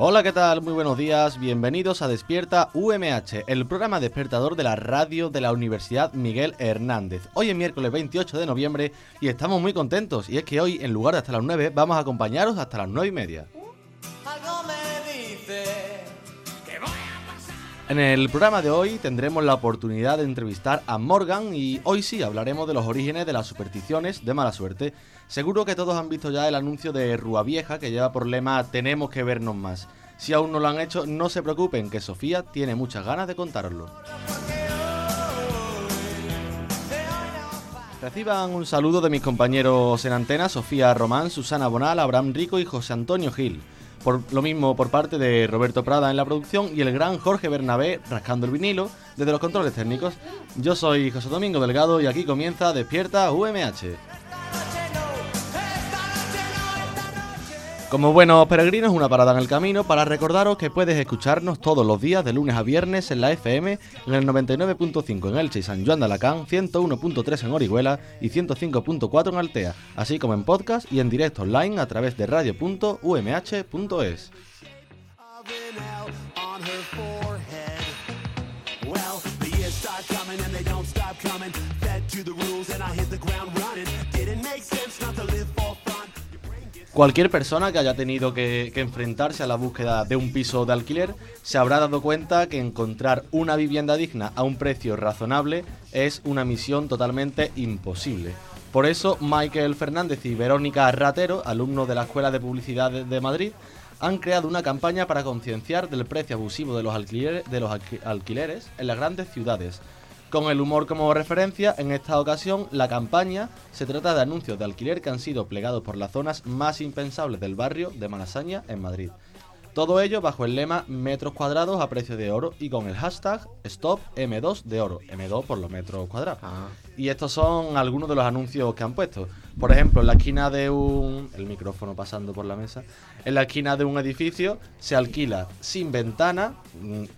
Hola, ¿qué tal? Muy buenos días. Bienvenidos a Despierta UMH, el programa despertador de la radio de la Universidad Miguel Hernández. Hoy es miércoles 28 de noviembre y estamos muy contentos. Y es que hoy, en lugar de hasta las 9, vamos a acompañaros hasta las 9 y media. En el programa de hoy tendremos la oportunidad de entrevistar a Morgan y hoy sí hablaremos de los orígenes de las supersticiones de mala suerte. Seguro que todos han visto ya el anuncio de Rúa Vieja que lleva por lema Tenemos que vernos más. Si aún no lo han hecho, no se preocupen, que Sofía tiene muchas ganas de contároslo. Reciban un saludo de mis compañeros en antena, Sofía Román, Susana Bonal, Abraham Rico y José Antonio Gil. Por lo mismo por parte de Roberto Prada en la producción y el gran Jorge Bernabé rascando el vinilo desde los controles técnicos. Yo soy José Domingo Delgado y aquí comienza Despierta UMH. Como buenos peregrinos, una parada en el camino para recordaros que puedes escucharnos todos los días de lunes a viernes en la FM, en el 99.5 en Elche y San Juan de Alacán, 101.3 en Orihuela y 105.4 en Altea, así como en podcast y en directo online a través de radio.umh.es. Cualquier persona que haya tenido que, enfrentarse a la búsqueda de un piso de alquiler se habrá dado cuenta que encontrar una vivienda digna a un precio razonable es una misión totalmente imposible. Por eso, Michael Fernández y Verónica Ratero, alumnos de la Escuela de Publicidad de Madrid, han creado una campaña para concienciar del precio abusivo de los alquileres en las grandes ciudades. Con el humor como referencia, en esta ocasión la campaña se trata de anuncios de alquiler que han sido plegados por las zonas más impensables del barrio de Malasaña en Madrid. Todo ello bajo el lema metros cuadrados a precio de oro y con el hashtag Stop M2 de oro, M2 por los metros cuadrados. Ah. Y estos son algunos de los anuncios que han puesto. Por ejemplo, en la esquina de un... el micrófono pasando por la mesa. En la esquina de un edificio se alquila sin ventana,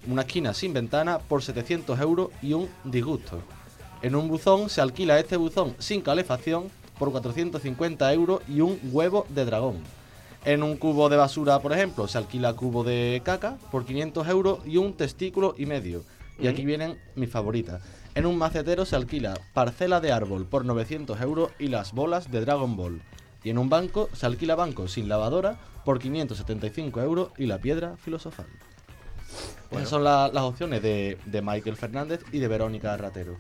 una esquina sin ventana por 700 euros y un disgusto. En un buzón se alquila este buzón sin calefacción por 450 euros y un huevo de dragón. En un cubo de basura, por ejemplo, se alquila cubo de caca por 500 euros y un testículo y medio. Y aquí vienen mis favoritas. En un macetero se alquila parcela de árbol por 900 euros y las bolas de Dragon Ball. Y en un banco se alquila banco sin lavadora por 575 euros y la piedra filosofal. Esas son las opciones de, Michael Fernández y de Verónica Ratero.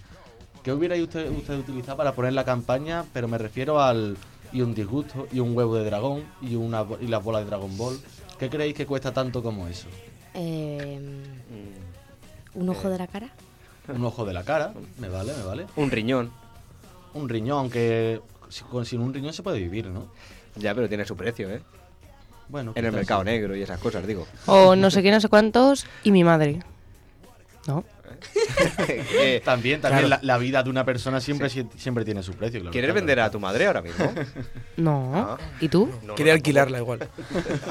¿Qué hubiera usted, usted utilizado para poner la campaña? Pero me refiero al y un disgusto y un huevo de dragón y, una, y las bolas de Dragon Ball. ¿Qué creéis que cuesta tanto como eso? Eh, ¿Un ojo de la cara? Un ojo de la cara, me vale, me vale. Un riñón. Un riñón, aunque sin un riñón se puede vivir, ¿no? Ya, pero tiene su precio, ¿eh? Bueno, en el mercado negro y esas cosas, digo. O no sé qué, no sé cuántos, y mi madre. ¿No? también, también la, vida de una persona siempre, siempre tiene su precio. ¿Quieres vender a tu madre ahora mismo? No. Ah. ¿Y tú? Quería alquilarla igual.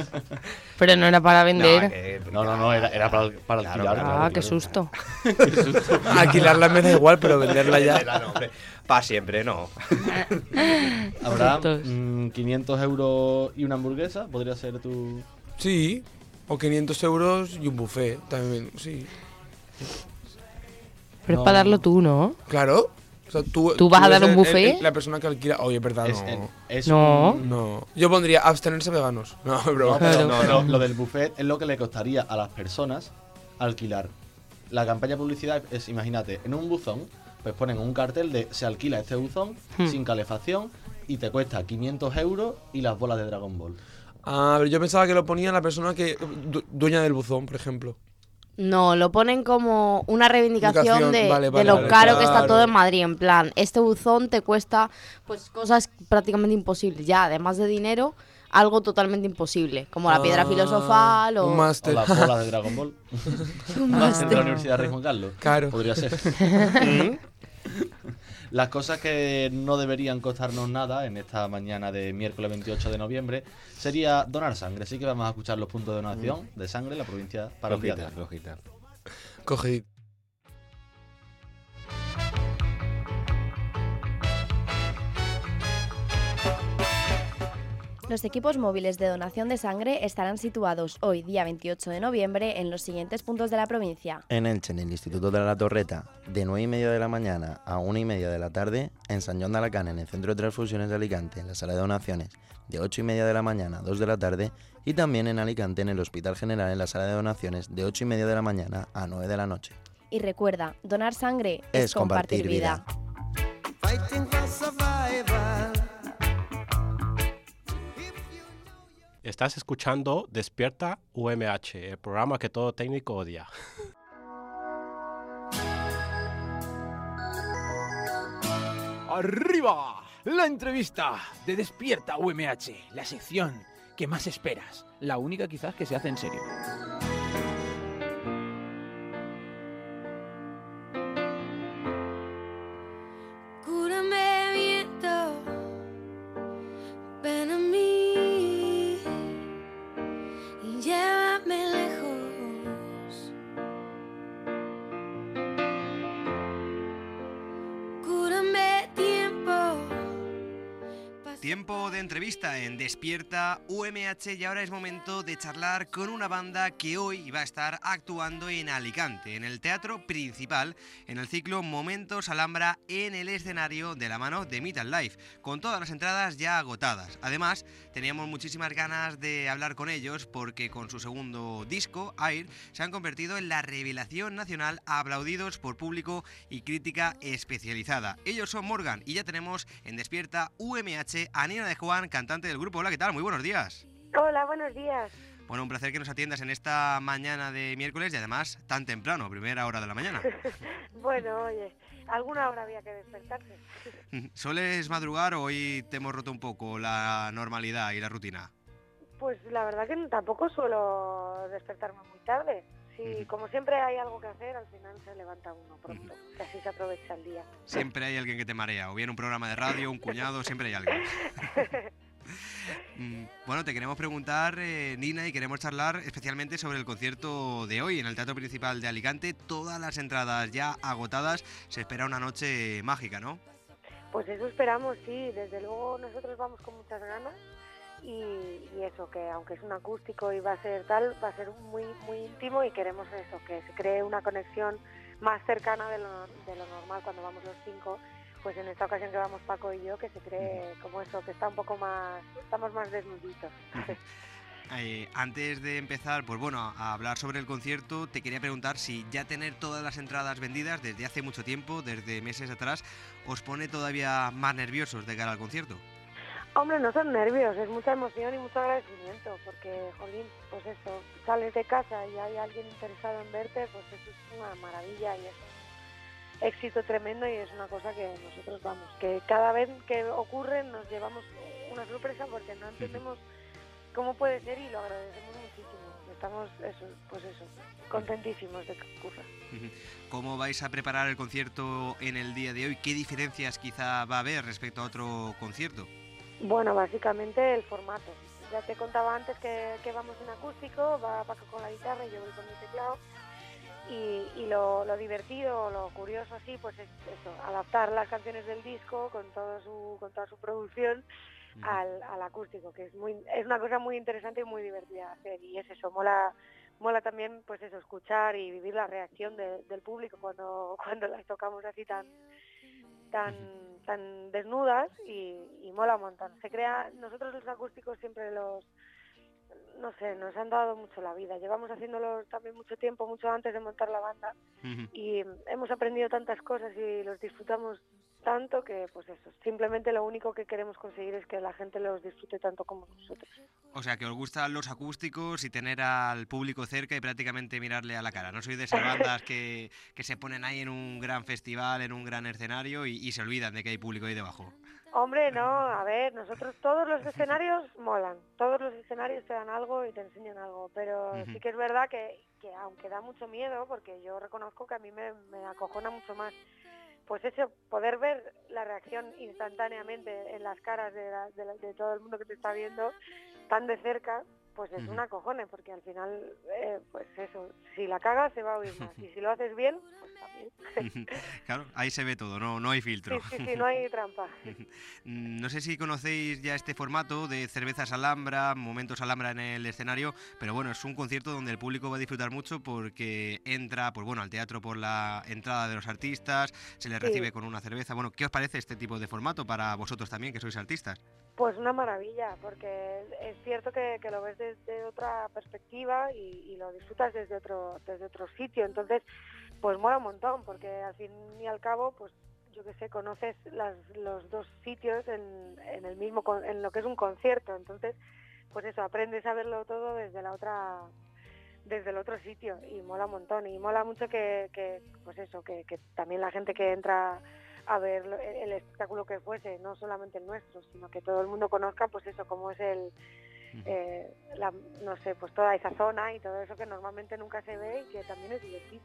Pero no era para vender. No, no, no, era, para, para alquilarla. Ah, qué susto. Alquilarla me da igual, pero venderla ya. Para siempre, no. Habrá 500 mm, euros y una hamburguesa, podría ser tu. Sí, o 500 euros y un buffet también, sí. Pero es para darlo tú, ¿no? Claro. tú, vas a dar un buffet? la persona que alquila. Oye, verdad, no. no. Yo pondría abstenerse veganos. No, bro. No, no, lo del buffet es lo que le costaría a las personas alquilar. La campaña de publicidad es, imagínate, en un buzón, pues ponen un cartel de se alquila este buzón hmm. sin calefacción y te cuesta 500 euros y las bolas de Dragon Ball. Ah, pero yo pensaba que lo ponía la persona que dueña del buzón, por ejemplo. No, lo ponen como una reivindicación de, vale, de lo vale, caro que está todo en Madrid. En plan, este buzón te cuesta pues cosas prácticamente imposibles. Ya, además de dinero, algo totalmente imposible. Como la piedra Ah, filosofal o... Un O máster. las bolas de Dragon Ball. un Máster de la. Universidad Rey Juan Carlos. Claro. Podría ser. Las cosas que no deberían costarnos nada en esta mañana de miércoles 28 de noviembre sería donar sangre. Así que vamos a escuchar los puntos de donación de sangre en la provincia para día de Los equipos móviles de donación de sangre estarán situados hoy, día 28 de noviembre, en los siguientes puntos de la provincia. En Elche, en el Instituto de la Torreta, de 9 y media de la mañana a 1 y media de la tarde. En San John de Alacant, en el Centro de Transfusiones de Alicante, en la sala de donaciones, de 8 y media de la mañana a 2 de la tarde. Y también en Alicante, en el Hospital General, en la sala de donaciones, de 8 y media de la mañana a 9 de la noche. Y recuerda, donar sangre es, Es compartir vida. Estás escuchando Despierta UMH, el programa que todo técnico odia. ¡Arriba! La entrevista de Despierta UMH, la sección que más esperas, la única quizás que se hace en serio. En Despierta UMH y ahora es momento de charlar con una banda que hoy va a estar actuando en Alicante, en el teatro principal, en el ciclo Momentos Alhambra en el escenario de la mano de Metal Life, con todas las entradas ya agotadas. Además, teníamos muchísimas ganas de hablar con ellos porque con su segundo disco, Air, se han convertido en la revelación nacional aplaudidos por público y crítica especializada. Ellos son Morgan y ya tenemos en Despierta UMH a Nina de Juan, cantante del grupo. Hola, ¿qué tal? Muy buenos días. Hola, buenos días. Bueno, un placer que nos atiendas en esta mañana de miércoles y además tan temprano, primera hora de la mañana. bueno, oye, alguna hora había que despertarse. ¿Sueles madrugar o hoy te hemos roto un poco la normalidad y la rutina? Pues la verdad que tampoco suelo despertarme muy tarde. Sí, como siempre hay algo que hacer, al final se levanta uno pronto, que así se aprovecha el día. Siempre hay alguien que te marea, o bien un programa de radio, un cuñado, siempre hay alguien. Mm, Bueno, te queremos preguntar, eh, Nina, y queremos charlar especialmente sobre el concierto de hoy en el Teatro Principal de Alicante. Todas las entradas ya agotadas. Se espera una noche mágica, ¿no? Pues eso esperamos, sí. Desde luego nosotros vamos con muchas ganas y, y eso, que aunque es un acústico y va a ser tal, va a ser muy, muy íntimo y queremos eso, que se cree una conexión más cercana de lo, de lo normal cuando vamos los cinco. Pues en esta ocasión que vamos Paco y yo, que se cree como eso, que está un poco más, estamos más desnuditos. Eh, antes de empezar, pues bueno, a hablar sobre el concierto, te quería preguntar si ya tener todas las entradas vendidas desde hace mucho tiempo, desde meses atrás, os pone todavía más nerviosos de cara al concierto. Hombre, no son nervios, es mucha emoción y mucho agradecimiento, porque, jolín, pues eso, sales de casa y hay alguien interesado en verte, pues eso es una maravilla y es un éxito tremendo y es una cosa que nosotros vamos, que cada vez que ocurre nos llevamos una sorpresa porque no entendemos cómo puede ser y lo agradecemos muchísimo. Estamos, eso, pues eso, contentísimos de que ocurra. ¿Cómo vais a preparar el concierto en el día de hoy? ¿Qué diferencias quizá va a haber respecto a otro concierto? Bueno, básicamente el formato. Ya te contaba antes que, que vamos en acústico, va Paco con la guitarra y yo voy con el teclado. Y, y lo, lo divertido, lo curioso así, pues es eso, adaptar las canciones del disco con, todo su, con toda su producción al, al acústico, que es muy es una cosa muy interesante y muy divertida de hacer. Y es eso, mola mola también pues eso, escuchar y vivir la reacción de- del público cuando, cuando las tocamos así tan tan tan desnudas y, y mola un montón. Se crea, nosotros los acústicos siempre los no sé, nos han dado mucho la vida. Llevamos haciéndolos también mucho tiempo, mucho antes de montar la banda y hemos aprendido tantas cosas y los disfrutamos tanto que, pues eso, simplemente lo único que queremos conseguir es que la gente los disfrute tanto como nosotros. O sea, que os gustan los acústicos y tener al público cerca y prácticamente mirarle a la cara. No sois de esas bandas que, que se ponen ahí en un gran festival, en un gran escenario y, y se olvidan de que hay público ahí debajo. Hombre, no, a ver, nosotros todos los escenarios molan, todos los escenarios te dan algo y te enseñan algo, pero sí que es verdad que, que aunque da mucho miedo, porque yo reconozco que a mí me, me acojona mucho más, pues eso, poder ver la reacción instantáneamente en las caras de, todo el mundo que te está viendo tan de cerca, pues es Ujú. una cojone, porque al final, eh, pues eso, si la cagas se va a oír más, y si lo haces bien, pues también. claro, ahí se ve todo, no, no hay filtro. Sí, sí, sí, no hay trampa. No sé si conocéis ya este formato de cervezas Alhambra, momentos Alhambra en el escenario, pero bueno, es un concierto donde el público va a disfrutar mucho porque entra, pues bueno, al teatro por la entrada de los artistas, se les Sí. recibe con una cerveza. Bueno, ¿qué os parece este tipo de formato para vosotros también, que sois artistas? Pues una maravilla, porque es cierto que, que lo ves desde otra perspectiva y, lo disfrutas desde otro, desde otro sitio. Entonces, pues mola un montón, porque al fin y al cabo, pues yo que sé, conoces los dos sitios en, en el mismo, en lo que es un concierto. Entonces, pues eso, aprendes a verlo todo desde la otra desde el otro sitio y mola un montón y mola mucho que, pues eso que, que también la gente que entra a ver el espectáculo que fuese no solamente el nuestro sino que todo el mundo conozca pues eso cómo es el eh, la, no sé pues toda esa zona y todo eso que normalmente nunca se ve y que también es divertido.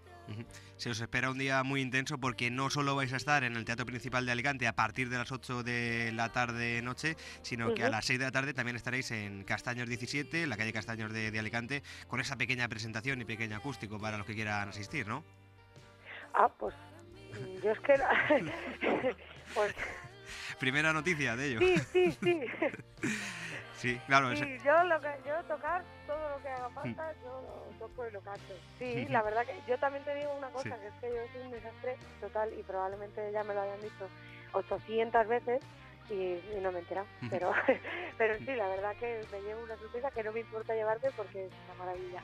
Se os espera un día muy intenso porque no solo vais a estar en el Teatro Principal de Alicante a partir de las 8 de la tarde-noche, sino que a las 6 de la tarde también estaréis en Castaños 17, en la calle Castaños de, de Alicante, con esa pequeña presentación y pequeño acústico para los que quieran asistir, ¿no? ah pues yo es que pues Primera noticia de ello. sí sí sí Sí, claro. Sí, yo, lo que, yo tocar todo lo que haga falta, yo lo toco y lo canto. Sí, la verdad que yo también te digo una cosa, Sí. que es que yo soy un desastre total y probablemente ya me lo hayan dicho 800 veces y, y no me he enterado. Pero, pero sí, la verdad que me llevo una sorpresa que no me importa llevarte porque es una maravilla.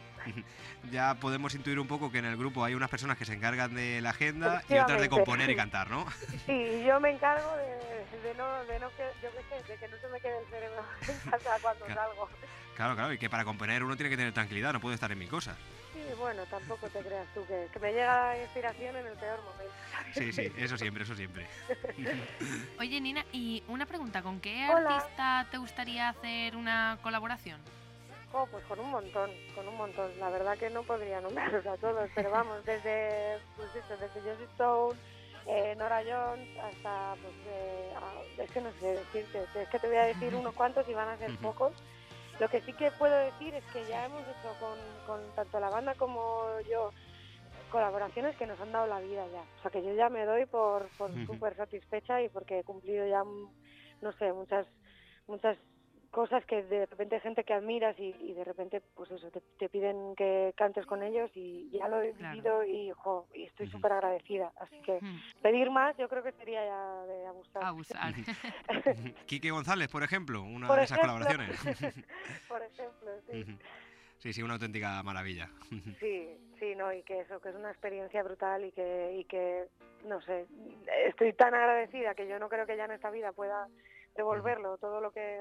Ya podemos intuir un poco que en el grupo hay unas personas que se encargan de la agenda y otras de componer y cantar, ¿no? Sí, yo me encargo de, de no, de no que, yo qué sé, de que no se me quede el cerebro en casa cuando Claro. salgo. Claro, claro, y que para componer uno tiene que tener tranquilidad, no puede estar en mil cosas. Sí, bueno, tampoco te creas tú que, que me llega la inspiración en el peor momento. Sí, sí, eso siempre, eso siempre. Oye, Nina, y una pregunta, ¿con qué Hola. artista te gustaría hacer una colaboración? Oh, pues con un montón, con un montón. La verdad que no podría nombrarlos a todos, pero vamos, desde, pues eso, desde Josie Stone, eh, Nora Jones, hasta, pues, eh, ah, es que no sé decirte, es que te voy a decir unos cuantos y van a ser pocos. Lo que sí que puedo decir es que ya hemos hecho con, con tanto la banda como yo colaboraciones que nos han dado la vida ya. O sea que yo ya me doy por, por súper satisfecha y porque he cumplido ya, mm, no sé, muchas muchas cosas que de repente hay gente que admiras y, y de repente pues eso te, te piden que cantes con ellos y ya lo he Claro. vivido y, jo, y estoy súper agradecida. Así que pedir más yo creo que sería ya de abusar. abusar. Quique González, por ejemplo, una Por de esas ejemplo. colaboraciones. Por ejemplo, sí. Sí, sí, una auténtica maravilla. Sí, sí, no, y que eso, que es una experiencia brutal y que, y que, no sé, estoy tan agradecida que yo no creo que ya en esta vida pueda devolverlo, todo lo que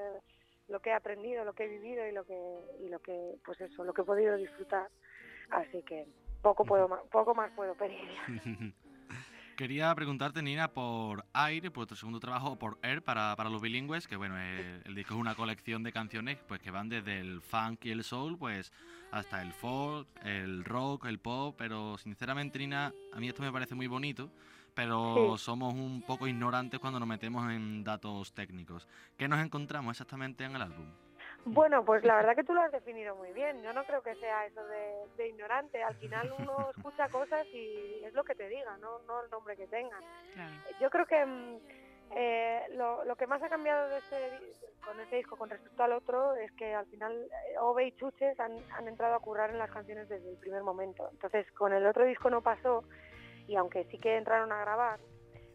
lo que he aprendido, lo que he vivido y lo que, y lo que, pues eso, lo que he podido disfrutar. Así que poco puedo poco más puedo pedir. Quería preguntarte, Nina, por Air, por tu segundo trabajo, o por Air, para, para los bilingües, que bueno, eh, el disco es una colección de canciones pues que van desde el funk y el soul, pues hasta el folk, el rock, el pop, pero sinceramente, Nina, a mí esto me parece muy bonito, pero Sí. somos un poco ignorantes cuando nos metemos en datos técnicos. ¿Qué nos encontramos exactamente en el álbum? Bueno, pues la verdad que tú lo has definido muy bien. Yo no creo que sea eso de, de ignorante. Al final uno escucha cosas y es lo que te diga, no, no el nombre que tengan. Claro. Yo creo que mm, eh, lo, lo que más ha cambiado de este, con este disco con respecto al otro es que al final eh, Ove y Chuches han, han entrado a currar en las canciones desde el primer momento. Entonces con el otro disco no pasó y aunque sí que entraron a grabar,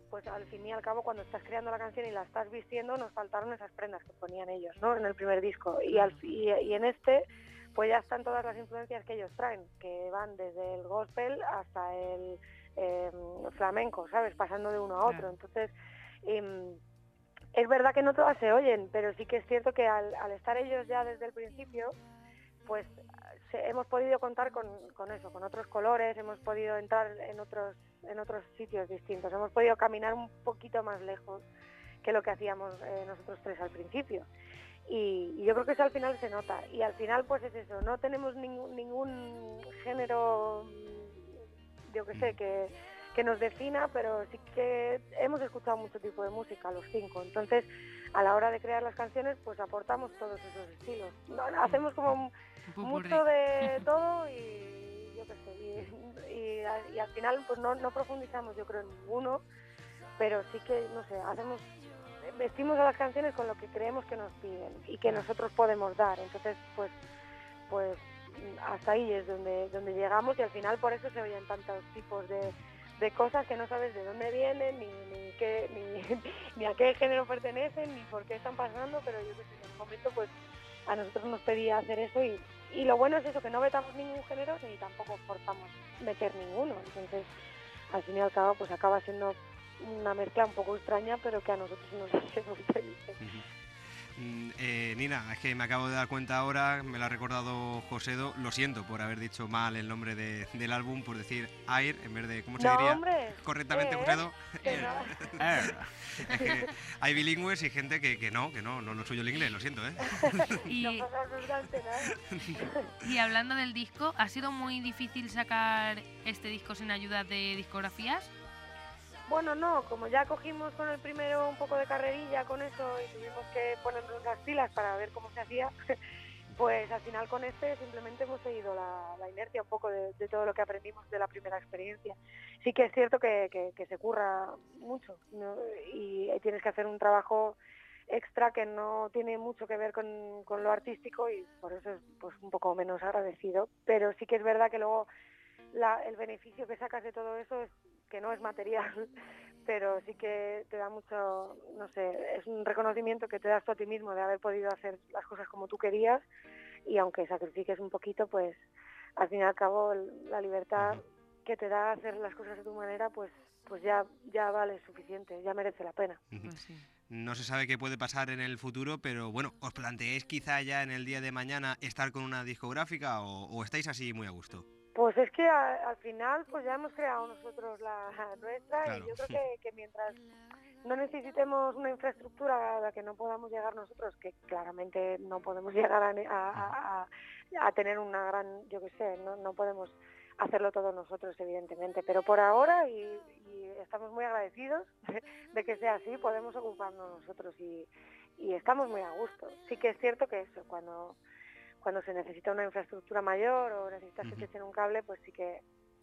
pues al fin y al cabo cuando estás creando la canción y la estás vistiendo nos faltaron esas prendas que ponían ellos, ¿no? En el primer disco y, al, y, y en este pues ya están todas las influencias que ellos traen, que van desde el gospel hasta el eh, flamenco, ¿sabes? Pasando de uno a otro. Entonces mm, es verdad que no todas se oyen, pero sí que es cierto que al, al estar ellos ya desde el principio, pues hemos podido contar con, eso, con otros colores, hemos podido entrar en otros, en otros sitios distintos, hemos podido caminar un poquito más lejos que lo que hacíamos eh, nosotros tres al principio. Y, yo creo que eso al final se nota. Y al final pues es eso, no tenemos ningún, ningún género, yo que sé, que, que nos defina, pero sí que hemos escuchado mucho tipo de música, los cinco. Entonces, a la hora de crear las canciones, pues aportamos todos esos estilos. Hacemos como mucho de todo y yo qué sé. Y, y a- y al final, pues no, no profundizamos, yo creo, en ninguno, pero sí que, no sé, hacemos vestimos a las canciones con lo que creemos que nos piden y que nosotros podemos dar. Entonces, pues, pues hasta ahí es donde, donde llegamos y al final por eso se oyen tantos tipos de, de cosas que no sabes de dónde vienen, ni, ni, qué, ni, a qué género pertenecen, ni por qué están pasando, pero yo que sé, en un momento pues a nosotros nos pedía hacer eso y, y lo bueno es eso, que no vetamos ningún género ni tampoco forzamos meter ninguno. Entonces, al fin y al cabo, pues acaba siendo una mezcla un poco extraña, pero que a nosotros nos hace muy felices. Mm, eh, Nina, es que me acabo de dar cuenta ahora, me lo ha recordado Josedo, lo siento por haber dicho mal el nombre de- del álbum, por decir Air en vez de, ¿cómo se No, diría hombre, correctamente, ¿eh? Josedo? Que no. Air. Es que hay bilingües y gente que, que no, que no, no lo suyo el inglés, lo siento, ¿eh? Y, y hablando del disco, ¿ha sido muy difícil sacar este disco sin ayuda de discografías? Bueno, no, como ya cogimos con el primero un poco de carrerilla con eso y tuvimos que ponernos las pilas para ver cómo se hacía, pues al final con este simplemente hemos seguido la, inercia un poco de, todo lo que aprendimos de la primera experiencia. Sí que es cierto que, se curra mucho ¿no? y tienes que hacer un trabajo extra que no tiene mucho que ver con, con lo artístico y por eso es pues, un poco menos agradecido, pero sí que es verdad que luego la- el beneficio que sacas de todo eso es que no es material, pero sí que te da mucho, no sé, es un reconocimiento que te das tú a ti mismo de haber podido hacer las cosas como tú querías y aunque sacrifiques un poquito, pues al fin y al cabo el- la libertad que te da hacer las cosas de tu manera, pues pues ya ya vale suficiente, ya merece la pena. No se sabe qué puede pasar en el futuro, pero bueno, ¿os planteéis quizá ya en el día de mañana estar con una discográfica o, o estáis así muy a gusto? Pues es que a- al final pues ya hemos creado nosotros la nuestra Claro. y yo creo que, que mientras no necesitemos una infraestructura a la que no podamos llegar nosotros, que claramente no podemos llegar a, ne- a- a- a- a tener una gran, yo qué sé, no, no podemos hacerlo todos nosotros evidentemente, pero por ahora y, y estamos muy agradecidos de que sea así, podemos ocuparnos nosotros y, y estamos muy a gusto. Sí que es cierto que eso, cuando cuando se necesita una infraestructura mayor o necesitas que te echen un cable, pues sí que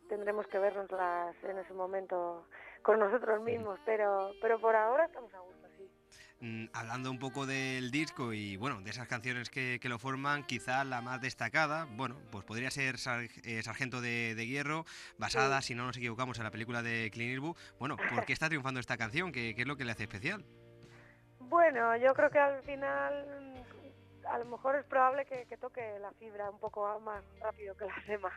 tendremos que vernos las en ese momento con nosotros mismos, pero pero por ahora estamos a gusto, sí. Mm, hablando un poco del disco y bueno, de esas canciones que, que lo forman, quizá la más destacada, bueno, pues podría ser Sar- eh, Sargento de, de Hierro, basada, si no nos equivocamos, en la película de Clint Eastwood. Bueno, ¿por qué está triunfando esta canción? ¿Qué, qué es lo que le hace especial? Bueno, yo creo que al final a lo mejor es probable que, que toque la fibra un poco más rápido que las demás.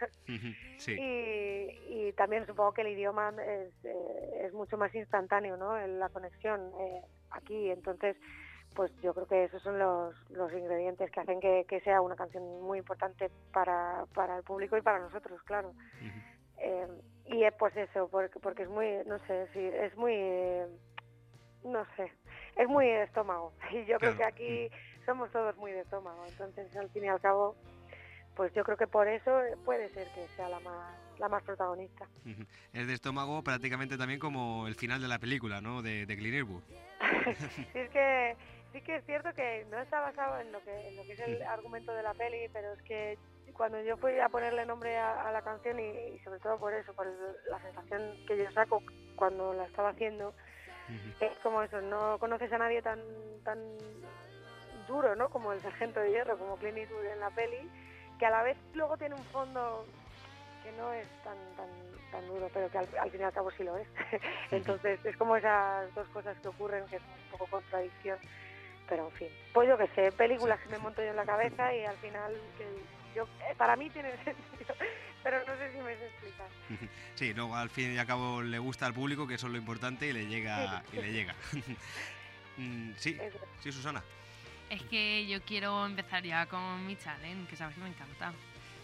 sí. Y, y también supongo que el idioma es, eh, es mucho más instantáneo, ¿no? En La conexión eh, aquí, entonces, pues yo creo que esos son los, los ingredientes que hacen que, que sea una canción muy importante para, para el público y para nosotros, claro. Eh, y es pues eso, porque, porque es muy, no sé, sí, es muy, no sé, es muy estómago. Y yo creo que aquí somos todos muy de estómago, entonces al fin y al cabo, pues yo creo que por eso puede ser que sea la más, la más protagonista. Es de estómago prácticamente también como el final de la película, ¿no? De, de Clint Eastwood. Sí, es que sí que es cierto que no está basado en lo que, en lo que es el argumento de la peli, pero es que cuando yo fui a ponerle nombre a, a la canción y, y sobre todo por eso, por el- la sensación que yo saco cuando la estaba haciendo, es como eso, no conoces a nadie tan tan duro, ¿no? Como el sargento de hierro, como Clint Eastwood en la peli, que a la vez luego tiene un fondo que no es tan tan tan duro, pero que al, al fin y al cabo sí lo es. Entonces es como esas dos cosas que ocurren que es un poco contradicción, pero en fin. Pues yo que sé, películas que me monto yo en la cabeza y al final que yo eh, para mí tiene sentido, pero no sé si me sé explicar. Sí, luego al fin y al cabo le gusta al público, que eso es lo importante, y le llega. Y le llega. Mm, sí, sí, Susana. Es que yo quiero empezar ya con mi challenge, que sabes que me encanta.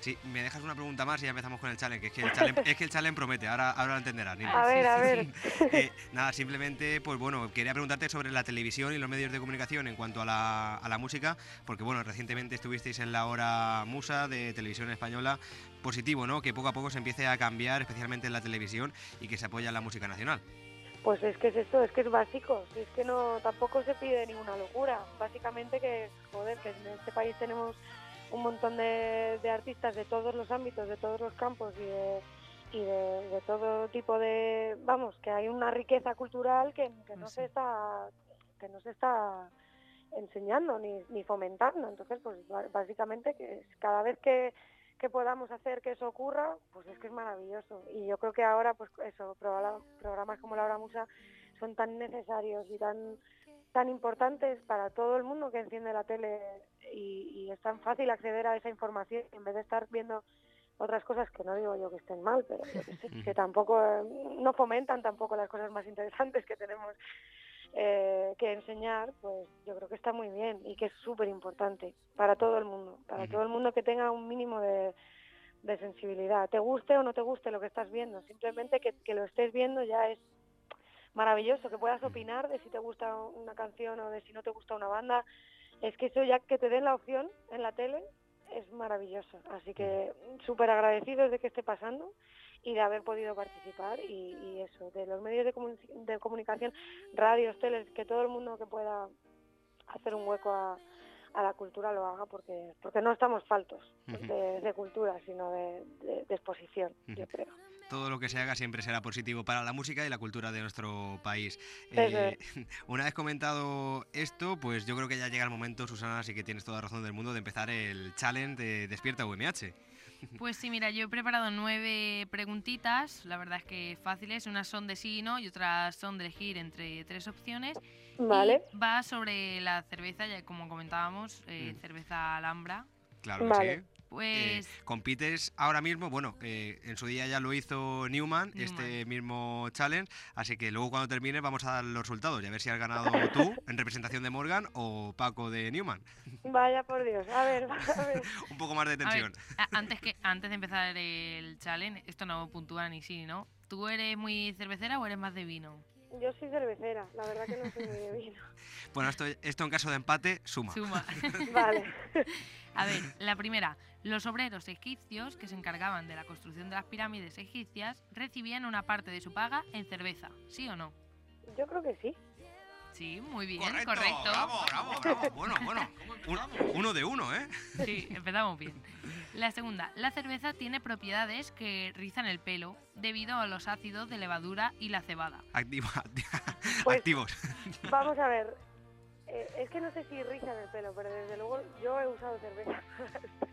Sí, me dejas una pregunta más y ya empezamos con el challenge. que Es que el challenge, es que el challenge promete, ahora, ahora lo entenderás. Nina. A ver, a ver. Eh, nada, simplemente, pues bueno, quería preguntarte sobre la televisión y los medios de comunicación en cuanto a la, a la música, porque bueno, recientemente estuvisteis en la hora Musa de Televisión Española. Positivo, ¿no? Que poco a poco se empiece a cambiar, especialmente en la televisión, y que se apoya la música nacional. Pues es que es esto, es que es básico, si es que no tampoco se pide ninguna locura. Básicamente que, joder, que en este país tenemos un montón de, de artistas de todos los ámbitos, de todos los campos y de, y de, de todo tipo de, vamos, que hay una riqueza cultural que, que no se está que no se está enseñando ni, ni fomentando. Entonces, pues básicamente que cada vez que, que podamos hacer que eso ocurra, pues es que es maravilloso. Y yo creo que ahora, pues eso, progra- programas como La Hora Musa son tan necesarios y tan tan importantes para todo el mundo que enciende la tele y, y es tan fácil acceder a esa información en vez de estar viendo otras cosas que no digo yo que estén mal, pero que tampoco eh, no fomentan tampoco las cosas más interesantes que tenemos eh, que enseñar, pues yo creo que está muy bien y que es súper importante para todo el mundo, para todo el mundo que tenga un mínimo de, de sensibilidad. Te guste o no te guste lo que estás viendo, simplemente que, que lo estés viendo ya es maravilloso, que puedas opinar de si te gusta una canción o de si no te gusta una banda. Es que eso ya que te den la opción en la tele es maravilloso. Así que súper agradecidos de que esté pasando y de haber podido participar y, y eso, de los medios de, de comunicación, radios, teles, que todo el mundo que pueda hacer un hueco a, a la cultura lo haga porque porque no estamos faltos de, de cultura, sino de, de- exposición, yo creo. Todo lo que se haga siempre será positivo para la música y la cultura de nuestro país. Eh, una vez comentado esto, pues yo creo que ya llega el momento, Susana, así que tienes toda la razón del mundo, de empezar el challenge de Despierta UMH. Pues sí, mira, yo he preparado nueve preguntitas, la verdad es que fáciles, unas son de sí y no y otras son de elegir entre tres opciones. Vale. Y va sobre la cerveza, ya como comentábamos, eh, Mm. cerveza Alhambra. Claro que Vale. sí. Pues Eh, compites ahora mismo, bueno, eh, en su día ya lo hizo Newman, este mismo challenge, así que luego cuando termine vamos a dar los resultados y a ver si has ganado tú en representación de Morgan o Paco de Newman. Vaya por Dios, a ver, a ver. Un poco más de ver, tensión. antes, que, antes de empezar el challenge, esto no puntúa ni sí, ¿no? ¿Tú eres muy cervecera o eres más de vino? Yo soy cervecera, la verdad que no soy muy de vino. Bueno, esto, esto en caso de empate suma. Suma. Vale. A ver, la primera. Los obreros egipcios que se encargaban de la construcción de las pirámides egipcias recibían una parte de su paga en cerveza, ¿sí o no? Yo creo que sí. Sí, muy bien, Correcto, correcto. bravo, bravo, bravo. Bueno, bueno. Un- uno de uno, ¿eh? Sí, empezamos bien. La segunda, la cerveza tiene propiedades que rizan el pelo debido a los ácidos de levadura y la cebada. Activo, Pues- activos. Vamos a ver. eh, es que no sé si rizan el pelo, pero desde luego yo he usado cerveza.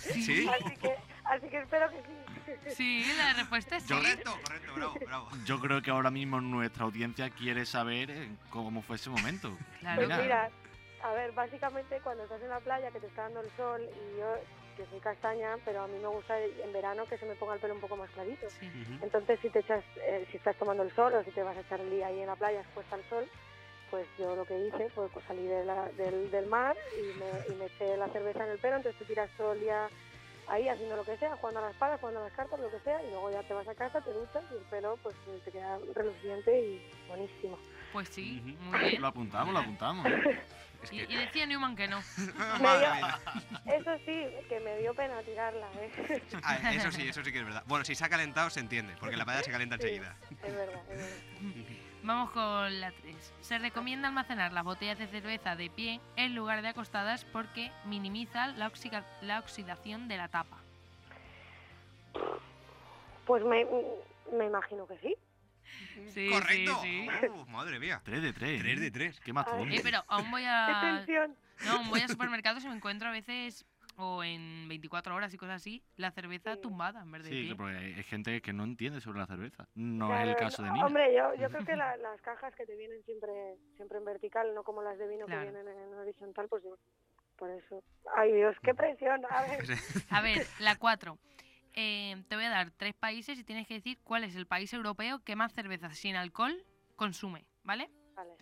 ¿Sí? Así que, así que espero que sí. Sí, la respuesta es sí. Correcto, correcto, bravo, bravo. Yo creo que ahora mismo nuestra audiencia quiere saber eh, cómo fue ese momento. Claro. Pues mira, a ver, básicamente cuando estás en la playa que te está dando el sol y yo que soy castaña, pero a mí me gusta en verano que se me ponga el pelo un poco más clarito. Entonces si te echas, eh, si estás tomando el sol o si te vas a echar el día ahí en la playa expuesta al sol, pues yo lo que hice fue pues, salir de la- del, del mar y me, y me eché la cerveza en el pelo, entonces te tiras todo el día ahí haciendo lo que sea, jugando a las palas, jugando a las cartas, lo que sea, y luego ya te vas a casa, te duchas y el pelo pues te queda reluciente y buenísimo. Pues sí, muy bien. Lo apuntamos, lo apuntamos. Y, y decía Newman que no. Dio- eso sí, que me dio pena tirarla, ¿eh? Ah, eso sí, eso sí que es verdad. Bueno, si se ha calentado se entiende, porque la playa se calienta Sí, enseguida. Es verdad, es verdad. Vamos con la 3. Se recomienda almacenar las botellas de cerveza de pie en lugar de acostadas porque minimiza la, oxiga- la oxidación de la tapa. Pues me, me imagino que sí. Sí, Correcto. sí, Uh, madre mía. 3 de 3. 3 de 3. Qué matón. Eh, pero aún voy ¡Qué a... tensión! No, aún voy a supermercados y me encuentro a veces, o en 24 horas y cosas así, la cerveza tumbada en vez de Sí, pie. porque hay hay gente que no entiende sobre la cerveza. No Claro, es el caso de Nina. Hombre, yo, yo creo que la- las cajas que te vienen siempre siempre en vertical, no como las de vino Claro. que vienen en horizontal, pues yo, por eso. Ay Dios, qué presión. A ver, A ver, la 4. eh, te voy a dar tres países y tienes que decir cuál es el país europeo que más cerveza sin alcohol consume, ¿vale? Vale.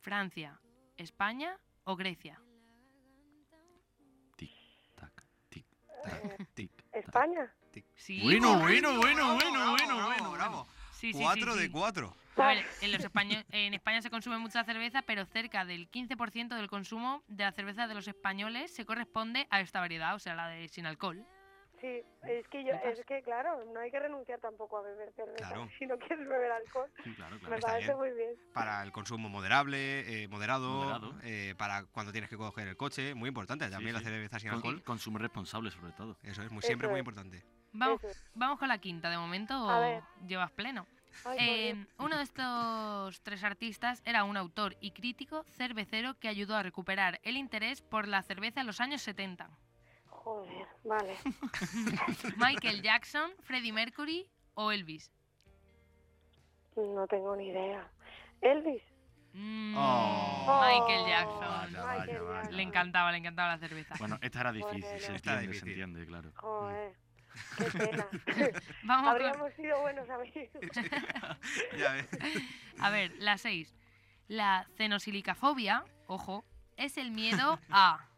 Francia, España o Grecia. ¿España? Sí, Bueno, bueno, bueno, bueno, bueno, bueno, bravo. Sí, sí, Cuatro sí, de cuatro. A ver, en, los españo- en España se consume mucha cerveza, pero cerca del 15% del consumo de la cerveza de los españoles se corresponde a esta variedad, o sea, la de sin alcohol. Sí, es que yo, es que claro, no hay que renunciar tampoco a beber cerveza Claro. si no quieres beber alcohol. Claro, Me Está parece bien. muy bien. Para el consumo moderable, eh, moderado, Moderado. eh, para cuando tienes que coger el coche, muy importante también la sí. cerveza sin Con- alcohol. Consumo responsable, sobre todo. Eso es muy, Eso siempre muy es. importante. Vamos, vamos con la quinta, de momento A ver. llevas pleno. Ay, Eh, uno de estos tres artistas era un autor y crítico cervecero que ayudó a recuperar el interés por la cerveza en los años 70. Joder, vale. Michael Jackson, Freddie Mercury o Elvis. No tengo ni idea. Elvis. Mm, Oh. Michael Jackson. Vaya, vaya, vaya. Le encantaba, le encantaba la cerveza. Bueno, esta era difícil, se entiende, se difícil. entiende, claro. Joder. Qué pena. Vamos con- Habríamos sido buenos amigos. Ya ves. A ver, la 6. La cenosilicafobia, ojo, es el miedo a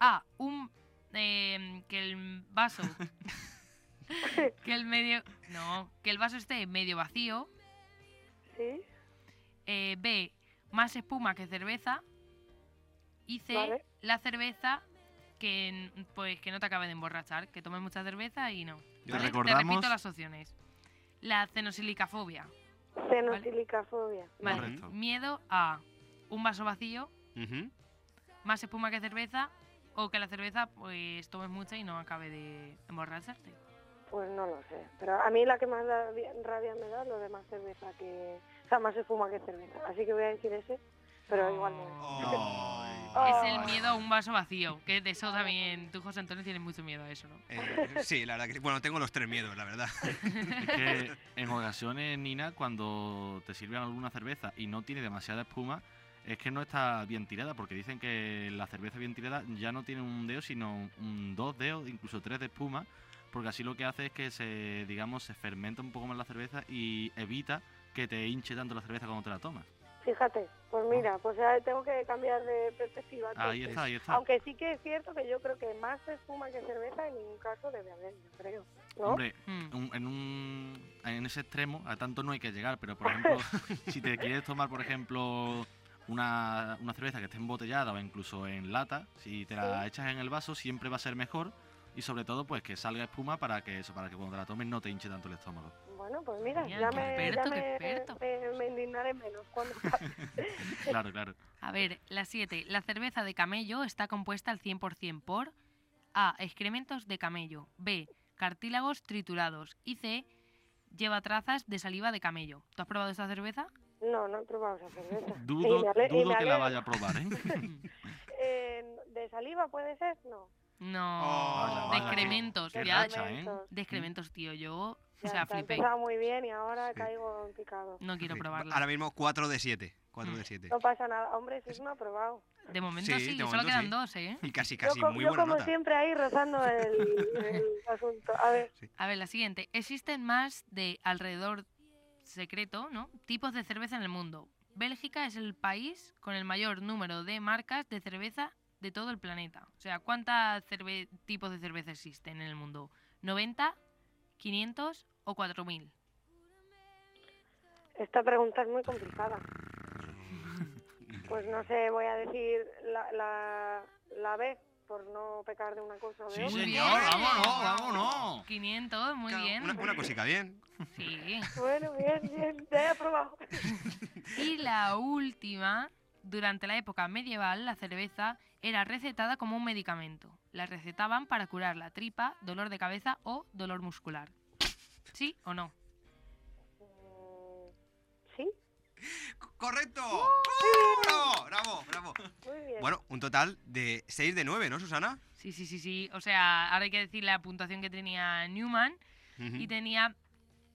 a un em, que el vaso que el medio no, que el vaso esté medio vacío. Sí. Eh, B, más espuma que cerveza. Y C, Vale. la cerveza que pues que no te acabe de emborrachar, que tomes mucha cerveza y no. Te ¿vale? recordamos- repito las opciones. La cenosilicafobia. Cenosilicafobia. Vale. Miedo a un vaso vacío, más espuma que cerveza, o que la cerveza pues tomes mucha y no acabe de emborracharte. Pues no lo sé. Pero a mí la que más rabia me da es lo de más cerveza que... O sea, más espuma que cerveza. Así que voy a decir ese, pero igual no es. Es el miedo a un vaso vacío, que de eso también tú, José Antonio, tienes mucho miedo a eso, ¿no? Eh, sí, la verdad que sí. Bueno, tengo los tres miedos, la verdad. Es que en ocasiones, Nina, cuando te sirven alguna cerveza y no tiene demasiada espuma, es que no está bien tirada, porque dicen que la cerveza bien tirada ya no tiene un dedo, sino un dos dedos, incluso tres de espuma, porque así lo que hace es que se, digamos, se fermenta un poco más la cerveza y evita que te hinche tanto la cerveza cuando te la tomas. Fíjate, pues mira, pues ya tengo que cambiar de perspectiva. Ahí está, ahí está. Aunque sí que es cierto que yo creo que más espuma que cerveza en ningún caso debe haber, yo creo. ¿no? Hombre, Hmm. un- en, un, en ese extremo a tanto no hay que llegar, pero por ejemplo, si te quieres tomar, por ejemplo, una, una cerveza que esté embotellada o incluso en lata, si te la echas en el vaso siempre va a ser mejor y sobre todo pues que salga espuma para que eso, para que cuando te la tomes no te hinche tanto el estómago. Bueno, pues mira, Genial, ya me, experto, ya qué me, experto. me- me indignaré menos cuando Claro, claro. A ver, la 7. La cerveza de camello está compuesta al 100% por A. Excrementos de camello. B. Cartílagos triturados. Y C. Lleva trazas de saliva de camello. ¿Tú has probado esta cerveza? No, no he probado esa cerveza. Dudo, ale- dudo que la vaya a probar, ¿eh? Eh, ¿De saliva puede ser? No. No. Vaya, de vaya, excrementos. qué ya. racha, ¿eh? De excrementos, tío. Yo, o Ya sea, está, ha flipé. muy bien y ahora caigo en picado. No quiero Sí, probarla. Ahora mismo 4 de 7. 4 de 7. No pasa nada. Hombre, si no ha probado. De momento Sí, sí, de solo momento quedan sí. dos, ¿eh? Y casi, Yo, casi, co- muy yo buena como nota. siempre ahí rozando el, el asunto. A ver, A ver, la siguiente. Existen más de alrededor secreto, ¿no? Tipos de cerveza en el mundo. Bélgica es el país con el mayor número de marcas de cerveza de todo el planeta. O sea, ¿cuántos tipos de cerveza existen en el mundo? ¿90, 500 o 4000? esta pregunta es muy complicada. Pues no sé, voy a decir la, la, la B, por no pecar de una cosa o de Sí, otra. Muy señor, bien. vámonos, vámonos. 500, muy bien. Una, una cosica bien. Sí. Bueno, bien, bien, ya he probado. Y la última, durante la época medieval, la cerveza era recetada como un medicamento. La recetaban para curar la tripa, dolor de cabeza o dolor muscular. ¿Sí o no? ¡Correcto! ¡Bravo! ¡Bravo! ¡Bravo! Muy bien. Bueno, un total de 6 de 9, ¿no, Susana? Sí, sí, sí, sí. O sea, ahora hay que decir la puntuación que tenía Newman Ujú. y tenía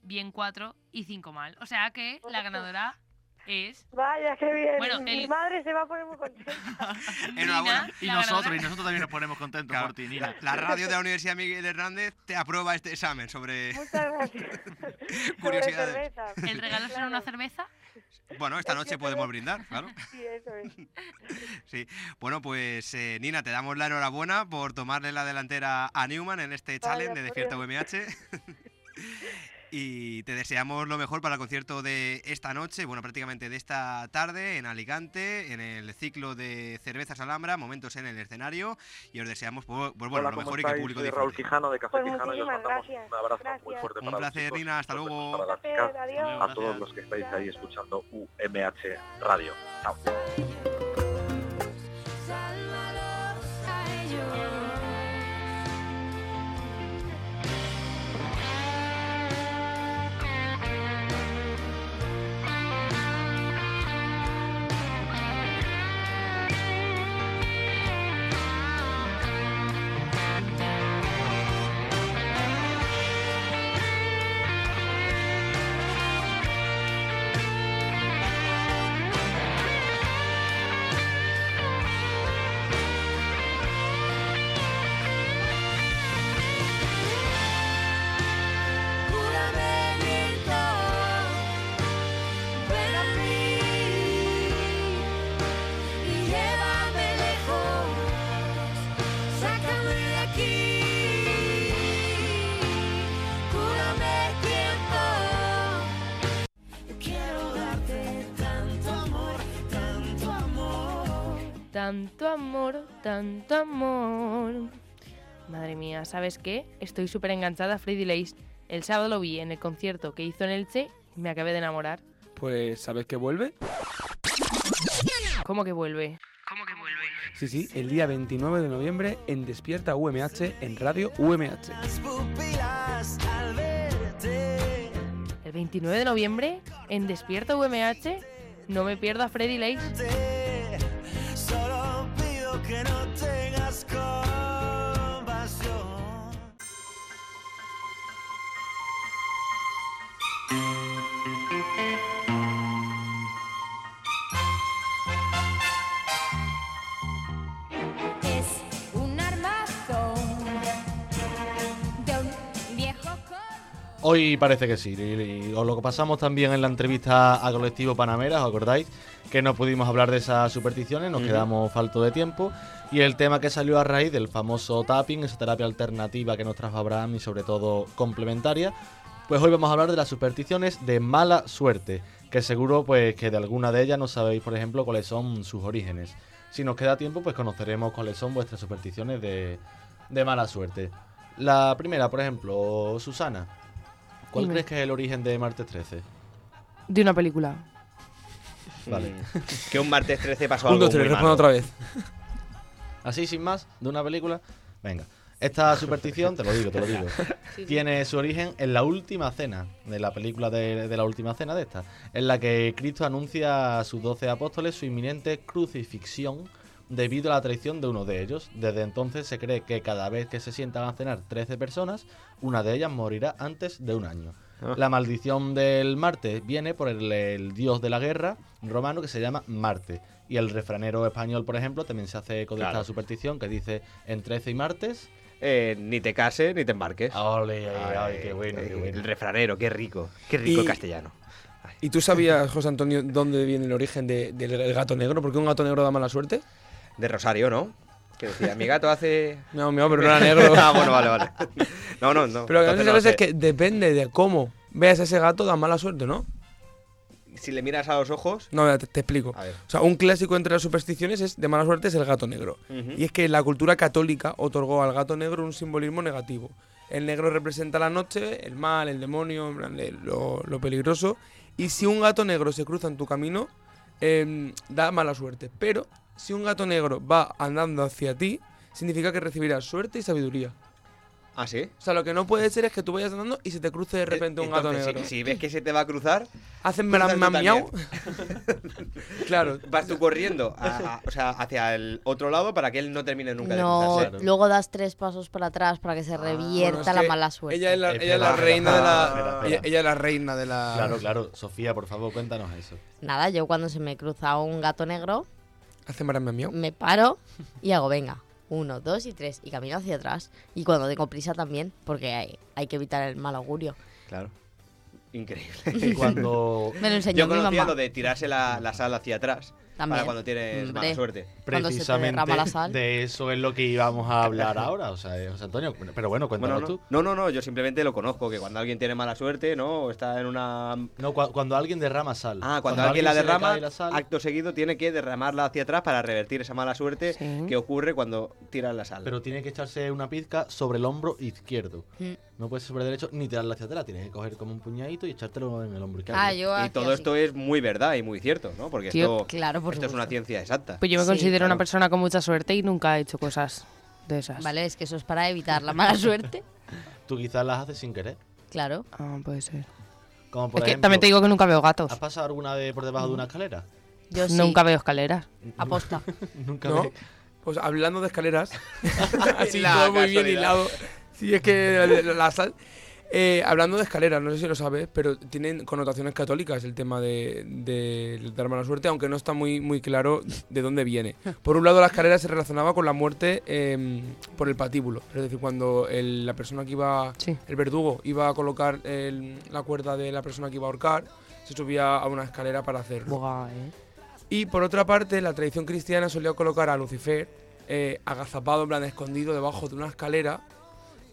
bien 4 y 5 mal. O sea que la ganadora es Vaya, qué bien. Bueno, Mi el- madre se va a poner muy contenta. Enhorabuena. Y nosotros, y nosotros también nos ponemos contentos Claro, por ti, Nina. La radio de la Universidad Miguel Hernández te aprueba este examen sobre Muchas gracias. curiosidades. cerveza. ¿El regalo será una cerveza? Bueno, esta noche podemos brindar, claro. Sí, eso es. Sí. Bueno, pues eh, Nina, te damos la enhorabuena por tomarle la delantera a Newman en este challenge de Despierta Dios. Y te deseamos lo mejor para el concierto de esta noche, bueno, prácticamente de esta tarde en Alicante, en el ciclo de Cervezas Alhambra, momentos en el escenario. Y os deseamos, pues, pues, bueno, Hola, lo ¿cómo mejor y que el estáis? público Soy Raúl disfrute. Quijano de Café Pues Quijano y os mandamos gracias. un abrazo muy Gracias. fuerte Un para los placer, chicos, Nina, hasta luego. para las chicas, adiós. a todos los que estáis ahí escuchando UMH Radio. Chao. Tanto amor, tanto amor. Madre mía, ¿sabes qué? Estoy súper enganchada a Freddy Lace. El sábado lo vi en el concierto que hizo en Elche y me acabé de enamorar. Pues, ¿sabes que vuelve? ¿Cómo que vuelve? Sí, sí, el día 29 de noviembre en Despierta UMH en Radio UMH. El 29 de noviembre en Despierta UMH no me pierdo a Freddy Lace. Que no Hoy parece que sí, y, y os lo pasamos también en la entrevista a Colectivo Panamera, ¿os acordáis? Que no pudimos hablar de esas supersticiones, nos quedamos falto de tiempo. Y el tema que salió a raíz del famoso tapping, esa terapia alternativa que nos trajo Abraham y sobre todo complementaria, pues hoy vamos a hablar de las supersticiones de mala suerte, que seguro pues que de alguna de ellas no sabéis, por ejemplo, cuáles son sus orígenes. Si nos queda tiempo, pues conoceremos cuáles son vuestras supersticiones de, de mala suerte. La primera, por ejemplo, Susana. ¿Cuál Dime. crees que es el origen de Martes 13? De una película. Vale. Mm. Que un martes 13 pasó Un, algo dos, tres, muy responde otra vez. Así, sin más, de una película. Venga. Esta superstición, te lo digo, te lo digo, tiene su origen en la última cena, de la película de, de la última cena de esta, en la que Cristo anuncia a sus doce apóstoles su inminente crucifixión debido a la traición de uno de ellos. Desde entonces se cree que cada vez que se sientan a cenar 13 personas, una de ellas morirá antes de un año. Ah. La maldición del Marte viene por el, el dios de la guerra romano que se llama Marte. Y el refranero español, por ejemplo, también se hace con Claro. esta superstición que dice en 13 y martes. Eh, ni te cases ni te embarques. Ole, ay, ay, qué bueno, eh, qué bueno. El refranero, qué rico. Qué rico Y- castellano. ¿Y tú sabías, José Antonio, dónde viene el origen de- del gato negro? ¿Por qué un gato negro da mala suerte? De Rosario, ¿no? Que decía, mi gato hace. No, mío, pero no era negro. ah, bueno, vale, vale. No, no, no. Pero lo que no sabes es que depende de cómo veas a ese gato, da mala suerte, ¿no? Si le miras a los ojos. No, mira, te, te explico. A ver. O sea, un clásico entre las supersticiones es de mala suerte es el gato negro. Y es que la cultura católica otorgó al gato negro un simbolismo negativo. El negro representa la noche, el mal, el demonio, lo, lo peligroso. Y si un gato negro se cruza en tu camino, em, da mala suerte. Pero si un gato negro va andando hacia ti, significa que recibirás suerte y sabiduría. ¿Ah, sí? O sea, lo que no puede ser es que tú vayas andando y se te cruce de repente un gato negro. Si, si ves que se te va a cruzar, Hacen miau. Claro. Vas tú corriendo a- a- o sea, hacia el otro lado para que él no termine nunca de No, cruzarse. luego das tres pasos para atrás para que se Bueno, revierta la mala suerte. Ella es la, ella es la Espera, reina de la. Ella, ella es la reina de la. Claro, claro. Sofía, por favor, cuéntanos eso. Nada, yo cuando se me cruza un gato negro, Hace miau. me paro y hago, venga, uno, dos y tres, y camino hacia atrás. Y cuando tengo prisa también, porque hay, hay que evitar el mal augurio. Claro. Increíble. Y cuando Me lo enseñó Yo mi conocía mamá. lo de tirarse la, la sal hacia atrás. También. Para cuando tienes Hombre. mala suerte. Cuando se te precisamente derrama la sal. de eso es lo que íbamos a hablar ahora, o sea, eh, José Antonio. Pero bueno, cuéntanos Bueno, no, tú. no, no, no, yo simplemente lo conozco, que cuando alguien tiene mala suerte, ¿no? O está en una... No, cua- cuando alguien derrama sal. Ah, cuando, alguien la se le derrama, cae la sal, acto seguido tiene que derramarla hacia atrás para revertir esa mala suerte Sí. que ocurre cuando tiras la sal. pero tiene que echarse una pizca sobre el hombro izquierdo. Mm. No puedes sobre derecho ni tirarla hacia atrás. Tienes que coger como un puñadito y echártelo en el hombro. Ah, yo y todo así. esto es muy verdad y muy cierto, ¿no? Porque Tío, esto, claro, por esto es una ciencia exacta. Pues yo me Sí, considero una persona con mucha suerte y nunca he hecho cosas de esas. Vale, es que eso es para evitar la mala suerte. Tú quizás las haces sin querer. Claro. Ah, puede ser. Como por es que también te digo que nunca veo gatos. ¿Has pasado alguna vez por debajo de Mm. una escalera? Yo sí. Nunca veo escaleras. Aposta. Nunca ¿No? ve- Pues hablando de escaleras, así La todo muy bien hilado. Sí, es que la, la sal. Eh, hablando de escaleras, no sé si lo sabes, pero tienen connotaciones católicas el tema de, de dar mala suerte, aunque no está muy, muy claro de dónde viene. Por un lado, la escalera se relacionaba con la muerte eh, por el patíbulo, es decir, cuando el- la persona que iba, Sí. el verdugo, iba a colocar el- la cuerda de la persona que iba a ahorcar, se subía a una escalera para hacerlo. Eh. Y por otra parte, la tradición cristiana solía colocar a Lucifer eh, agazapado, en plan escondido debajo de una escalera,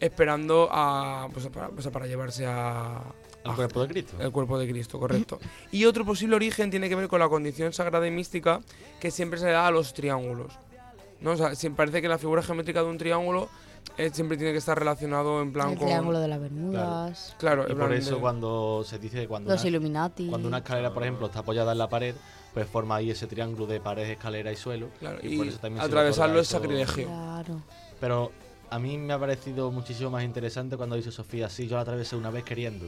esperando a, pues, para, pues, para llevarse a, El cuerpo de Cristo. el cuerpo de Cristo, correcto. y otro posible origen tiene que ver con la condición sagrada y mística que siempre se da a los triángulos. ¿no? O sea, siempre parece que la figura geométrica de un triángulo eh, siempre tiene que estar relacionado en plan El con... triángulo de las Bermudas. Claro, Y en por eso de- cuando se dice que cuando Los una, Illuminati. cuando una escalera, por ejemplo, está apoyada en la pared, pues forma ahí ese triángulo de pared, escalera y suelo. Claro, y, y por eso también atravesarlo es sacrilegio. Claro. Pero a mí me ha parecido muchísimo más interesante cuando dice Sofía, sí, yo la atravesé una vez queriendo.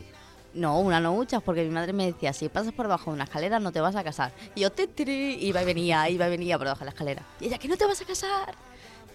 No, una no muchas, porque mi madre me decía, si pasas por debajo de una escalera no te vas a casar. Y yo, te tiri, iba y venía, iba y venía por debajo de la escalera. Y ella, que no te vas a casar.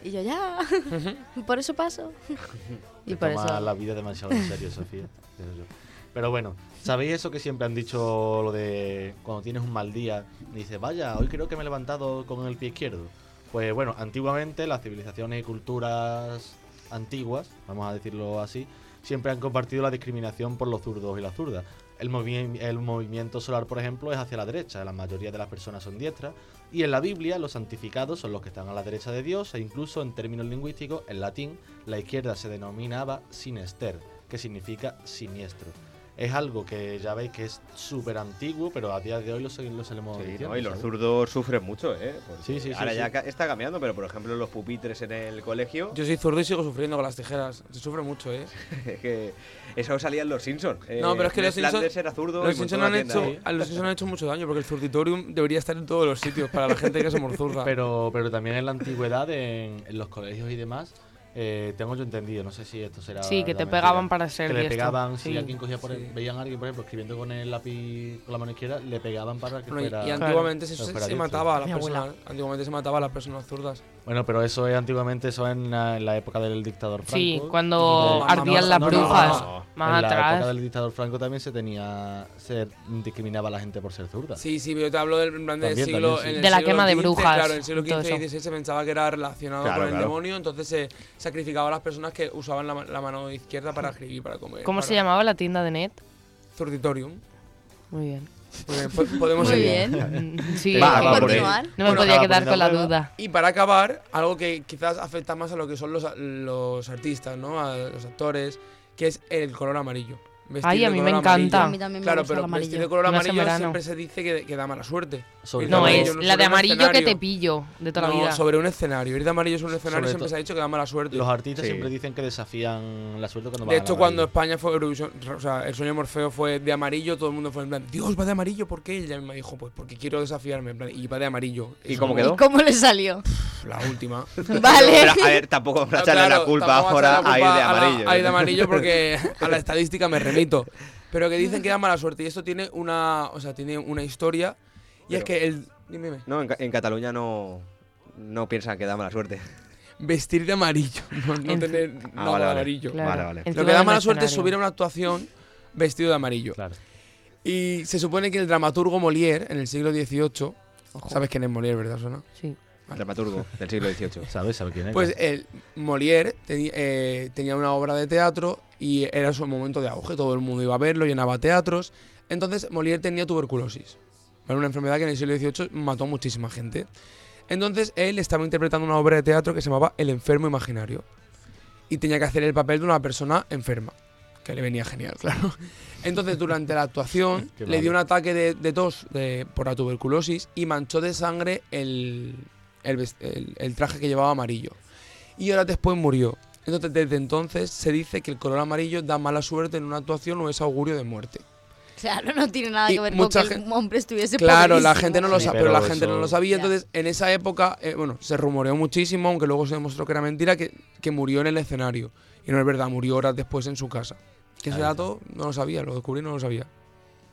Y yo, ya, por eso paso. y Te por toma eso... la vida demasiado en serio, Sofía. Pero bueno, ¿sabéis eso que siempre han dicho lo de cuando tienes un mal día? Y dices, vaya, hoy creo que me he levantado con el pie izquierdo. Pues bueno, antiguamente las civilizaciones y culturas antiguas, vamos a decirlo así, siempre han compartido la discriminación por los zurdos y las zurdas. El, el movimiento solar, por ejemplo, es hacia la derecha, la mayoría de las personas son diestras, y en la Biblia los santificados son los que están a la derecha de Dios, e incluso en términos lingüísticos, en latín, la izquierda se denominaba sinester, que significa siniestro. Es algo que ya veis que es súper antiguo, pero a día de hoy lo, lo seguimos Sí, diciendo, ¿no? Y los ¿sabes? zurdos sufren mucho, ¿eh? Porque Sí, sí, sí, Ahora sí. ya ca- está cambiando, pero por ejemplo los pupitres en el colegio, Yo soy zurdo y sigo sufriendo con las tijeras. Se sufre mucho, ¿eh? es que eso salía en los Simpsons. No, pero es que los Simpsons, era zurdo los Simpsons han hecho, ¿eh? a los Simpsons han hecho mucho daño porque el zurditorium debería estar en todos los sitios para la gente que somos zurda. Pero, pero también en la antigüedad, en, en los colegios y demás, eh, tengo yo entendido, no sé si esto será. Sí, que te mentira, pegaban para ser Que le diestro. pegaban, si alguien cogía por el- sí. veían a alguien, por ejemplo, escribiendo con el lápiz con la mano izquierda, le pegaban para que Bueno, y- fuera. y antiguamente se, se- mataba a las personas. Antiguamente se mataba a las personas zurdas. Bueno, pero eso es antiguamente, eso es en la, en la época del dictador Franco. Sí, cuando ardían no, las brujas. no. Más en la época del dictador Franco también se tenía. se discriminaba a la gente por ser zurda. Sí, sí, pero yo te hablo del en plan del También, siglo. también, sí. en el De la siglo quema de brujas, Claro, en el siglo XV y. XVI se pensaba que era relacionado Claro, con el claro. demonio, entonces se sacrificaba a las personas que usaban la, ma- la mano izquierda para escribir, para comer. ¿Cómo para- se llamaba la tienda de net? Zurditorium. Muy bien. Muy bien, po- podemos Muy seguir. bien. Sí, Va, va, por ahí. continuar. no me Bueno, podía acaba quedar con la poniendo duda. Y para acabar, algo que quizás afecta más a lo que son los, los artistas, ¿no? A los actores, que es el color amarillo. Vestir Ay, a mí me encanta. A mí también me Claro, gusta el pero amarillo. vestir de color Más en amarillo verano. siempre se dice que, que da mala suerte. Sobre Ir No, es la de un amarillo que te pillo de toda la No, vida. sobre un escenario. Ir de amarillo sobre un escenario Sobre siempre se ha dicho que da mala suerte. Los artistas Sí. siempre dicen que desafían la suerte cuando van De hecho, cuando. España fue Eurovisión, o sea, el sueño de Morfeo fue de amarillo, todo el mundo fue en plan, Dios, va de amarillo, ¿por qué? Y ella me dijo, pues porque quiero desafiarme, en plan, y va de amarillo. ¿Y Eso cómo quedó? ¿Y cómo le salió? La última. Vale. Pero, a ver, tampoco vamos a No, echarle claro, la culpa tampoco ahora la a ir culpa de a la- amarillo. a ir de amarillo porque a la estadística me Pero que dicen que da mala suerte y esto tiene una, o sea, tiene una historia y es que el dime, dime. No, en, en Cataluña no, no piensan que da mala suerte. vestir de amarillo, no, no En- tener Ah, nada vale, de amarillo. Claro. Vale, vale. Lo que da mala suerte es subir a una actuación vestido de amarillo. Claro. Y se supone que el dramaturgo Molière en el siglo XVIII, Ojo. ¿sabes quién es Molière, verdad, Sona? Sí. Dramaturgo del siglo XVIII. ¿Sabes? ¿Sabes quién es? Pues el Molière eh, tenía una obra de teatro y era su momento de auge, todo el mundo iba a verlo, llenaba teatros. Entonces Molière tenía tuberculosis, ¿vale? una enfermedad que en el siglo XVIII mató a muchísima gente. Entonces él estaba interpretando una obra de teatro que se llamaba El enfermo imaginario y tenía que hacer el papel de una persona enferma, que le venía genial, claro. Entonces durante la actuación le dio un ataque de, de tos de- por la tuberculosis y manchó de sangre el, el el- el traje que llevaba amarillo. Y horas después murió. Entonces desde entonces se dice que el color amarillo da mala suerte en una actuación o es augurio de muerte. Claro, no tiene nada Y que ver con que un hombre estuviese Claro, la gente no lo Sí, sabe, pero, la pero gente no eso- lo sabía. Entonces, en esa época, eh, bueno, se rumoreó muchísimo, aunque luego se demostró que era mentira, que, que murió en el escenario. Y no es verdad, murió horas después en su casa. Que ese dato no lo sabía, lo descubrí y no lo sabía.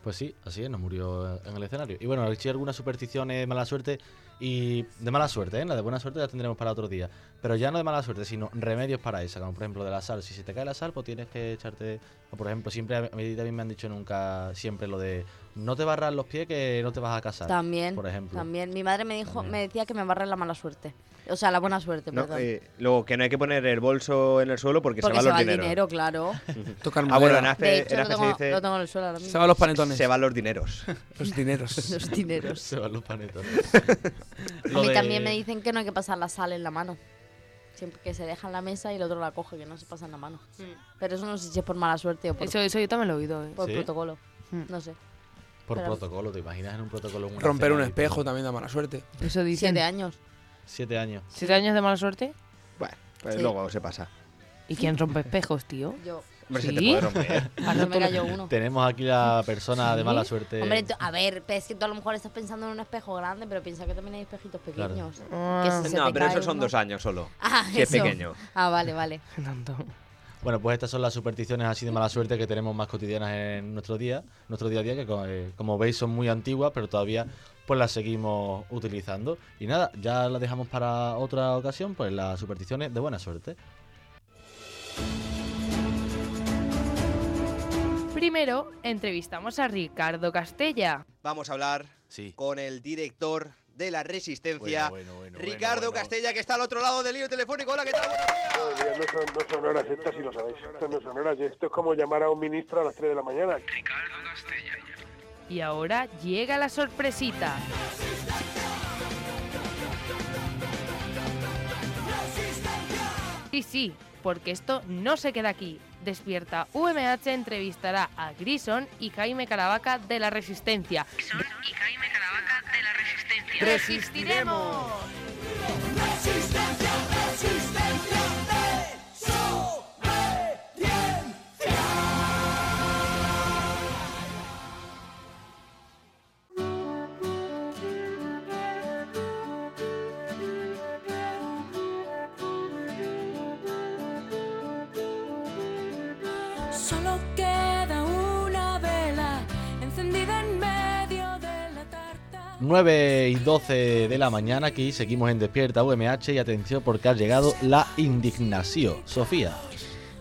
Pues sí, así es, nos murió en el escenario. Y bueno, si hay algunas supersticiones de mala suerte y de mala suerte, ¿eh? La de buena suerte la tendremos para otro día. Pero ya no de mala suerte, sino remedios para esa, como por ejemplo de la sal. Si se te cae la sal, pues tienes que echarte... O por ejemplo, siempre a mí también me han dicho nunca, siempre lo de no te barras los pies que no te vas a casar. También, Por ejemplo. también. Mi madre me dijo, También. me decía que me barre la mala suerte. O sea, la buena suerte, No, perdón. eh, luego, que no hay que poner el bolso en el suelo porque, Porque se se van va los el dineros. dinero, claro. Tocar Ah, bueno, en De hecho, en lo Aspe se dice lo tengo en el suelo ahora Se van los panetones. se van los dineros. Los dineros. Los dineros. Se van los panetones. A mí de- también me dicen que no hay que pasar la sal en la mano. Siempre que se deja en la mesa y el otro la coge, que no se pasa en la mano. Pero eso no sé si es por mala suerte o por, Eso, eso yo también lo he oído. ¿eh? por ¿Sí? protocolo. Mm. No sé. Por pero- protocolo, ¿te imaginas en un protocolo? en una Romper un y, espejo también da mala suerte. Eso dicen. Siete años. Siete años. ¿Siete años de mala suerte? Bueno, pues Sí. luego se pasa. ¿Y quién rompe espejos, tío? Yo. Hombre, se ¿Sí? te puede romper. A mí me cayó uno. Tenemos aquí la persona de mala suerte. Hombre, tú- a ver, es que tú a lo mejor estás pensando en un espejo grande, pero piensa que también hay espejitos Claro. pequeños. Ah, Que si se No, pero cae esos son uno- dos años solo. Ah, Si es eso. pequeño. Ah, vale, vale. tanto. Bueno, pues estas son las supersticiones así de mala suerte que tenemos más cotidianas en nuestro día, nuestro día a día, que eh, como veis son muy antiguas, pero todavía pues las seguimos utilizando. Y nada, ya las dejamos para otra ocasión, pues las supersticiones de buena suerte. Primero, entrevistamos a Ricardo Castella. Vamos a hablar Sí. con el director de la Resistencia, Bueno, bueno, bueno, Ricardo bueno, bueno. Castella, que está al otro lado del hilo telefónico. Hola, ¿qué tal? Buenos días. No son, no son horas estas, si lo sabéis. Estas no son horas. Esto es como llamar a un ministro a las 3 de la mañana. Y ahora llega la sorpresita. Sí, sí, porque esto no se queda aquí. Despierta UMH entrevistará a Grison y Jaime Caravaca de la Resistencia. y Jaime Caravaca Resistencia. ¡Resistiremos! 9 y 12 de la mañana, aquí seguimos en Despierta UMH y atención porque ha llegado la indignación. Sofía.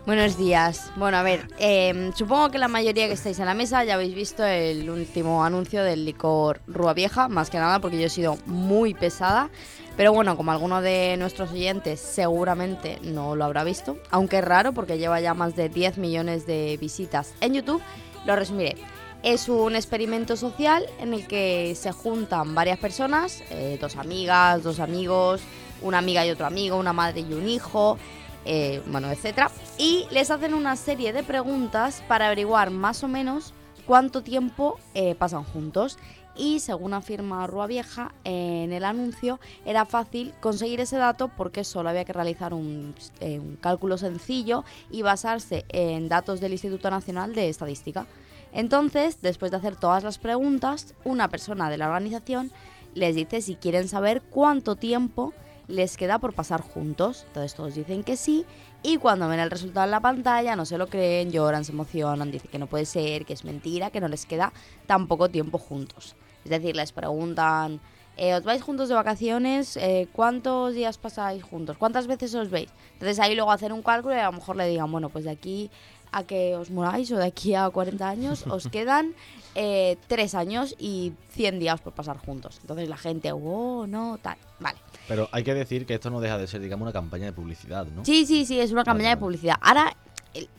Buenos días. Bueno, a ver, eh, supongo que la mayoría que estáis en la mesa ya habéis visto el último anuncio del licor Rúa Vieja, más que nada porque yo he sido muy pesada. Pero bueno, como alguno de nuestros oyentes seguramente no lo habrá visto, aunque es raro porque lleva ya más de 10 millones de visitas en YouTube, lo resumiré. Es un experimento social en el que se juntan varias personas, eh, dos amigas, dos amigos, una amiga y otro amigo, una madre y un hijo, eh, bueno, etcétera. Y les hacen una serie de preguntas para averiguar más o menos cuánto tiempo eh, pasan juntos. Y según afirma Rua Vieja, en el anuncio era fácil conseguir ese dato porque solo había que realizar un, un cálculo sencillo y basarse en datos del Instituto Nacional de Estadística. Entonces, después de hacer todas las preguntas, una persona de la organización les dice si quieren saber cuánto tiempo les queda por pasar juntos. Entonces todos dicen que sí y cuando ven el resultado en la pantalla no se lo creen, lloran, se emocionan, dicen que no puede ser, que es mentira, que no les queda tan poco tiempo juntos. Es decir, les preguntan, eh, ¿os vais juntos de vacaciones? Eh, ¿Cuántos días pasáis juntos? ¿Cuántas veces os veis? Entonces ahí luego hacer un cálculo y a lo mejor le digan, bueno, pues de aquí a que os moráis o de aquí a 40 años os quedan eh, 3 años y 100 días por pasar juntos. Entonces la gente, oh, no, tal, vale. Pero hay que decir que esto no deja de ser, digamos, una campaña de publicidad, ¿no? Sí, sí, sí, es una campaña de publicidad. Ahora,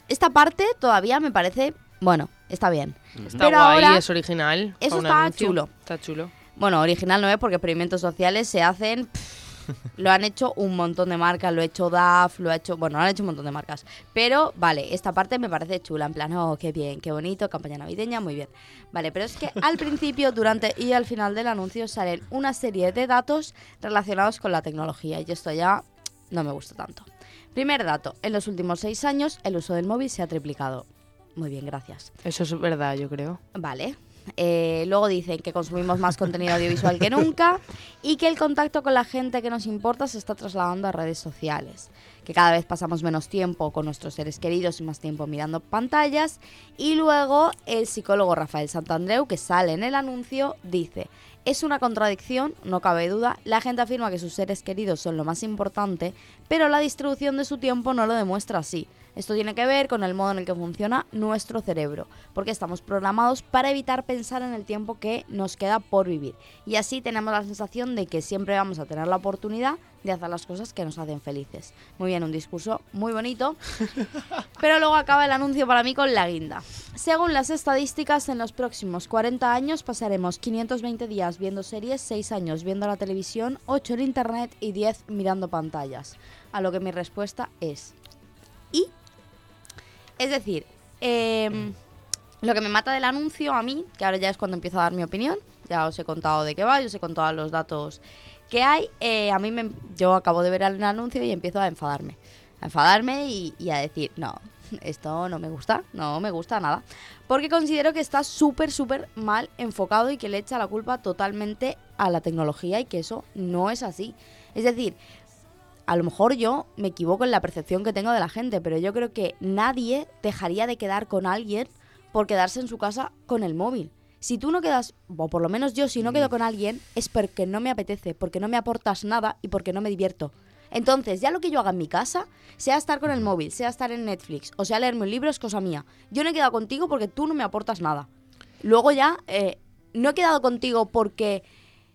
esta parte todavía me parece, bueno, está bien. Está Pero guay, ahora, es original. Eso está anuncio. chulo. Está chulo. Bueno, original no es porque experimentos sociales se hacen. pff, lo han hecho un montón de marcas, lo ha hecho DAF, lo ha hecho. Bueno, lo han hecho un montón de marcas. Pero, vale, esta parte me parece chula. En plan, oh, qué bien, qué bonito, campaña navideña, muy bien. Vale, pero es que al principio, durante y al final del anuncio salen una serie de datos relacionados con la tecnología. Y esto ya no me gusta tanto. Primer dato: en los últimos seis años, el uso del móvil se ha triplicado. Muy bien, gracias. Eso es verdad, yo creo. Vale. Eh, luego dicen que consumimos más contenido audiovisual que nunca y que el contacto con la gente que nos importa se está trasladando a redes sociales. Que cada vez pasamos menos tiempo con nuestros seres queridos y más tiempo mirando pantallas. Y luego el psicólogo Rafael Santandreu, que sale en el anuncio, dice: Es una contradicción, no cabe duda. La gente afirma que sus seres queridos son lo más importante, pero la distribución de su tiempo no lo demuestra así. Esto tiene que ver con el modo en el que funciona nuestro cerebro, porque estamos programados para evitar pensar en el tiempo que nos queda por vivir. Y así tenemos la sensación de que siempre vamos a tener la oportunidad de hacer las cosas que nos hacen felices. Muy bien, un discurso muy bonito, pero luego acaba el anuncio para mí con la guinda. Según las estadísticas, en los próximos 40 años pasaremos 520 días viendo series, 6 años viendo la televisión, 8 en internet y 10 mirando pantallas. A lo que mi respuesta es... ¿Y? Es decir, em, lo que me mata del anuncio a mí, que ahora ya es cuando empiezo a dar mi opinión, ya os he contado de qué va, os he contado los datos que hay, eh, a mí me, yo acabo de ver el anuncio y empiezo a enfadarme. A enfadarme y, y a decir, no, esto no me gusta, no me gusta nada. Porque considero que está súper, súper mal enfocado y que le echa la culpa totalmente a la tecnología y que eso no es así. Es decir, a lo mejor yo me equivoco en la percepción que tengo de la gente, pero yo creo que nadie dejaría de quedar con alguien por quedarse en su casa con el móvil. Si tú no quedas, o por lo menos yo, si no quedo con alguien, es porque no me apetece, porque no me aportas nada y porque no me divierto. Entonces, ya lo que yo haga en mi casa, sea estar con el móvil, sea estar en Netflix, o sea leerme un libro, es cosa mía. Yo no he quedado contigo porque tú no me aportas nada. Luego ya, eh, no he quedado contigo porque...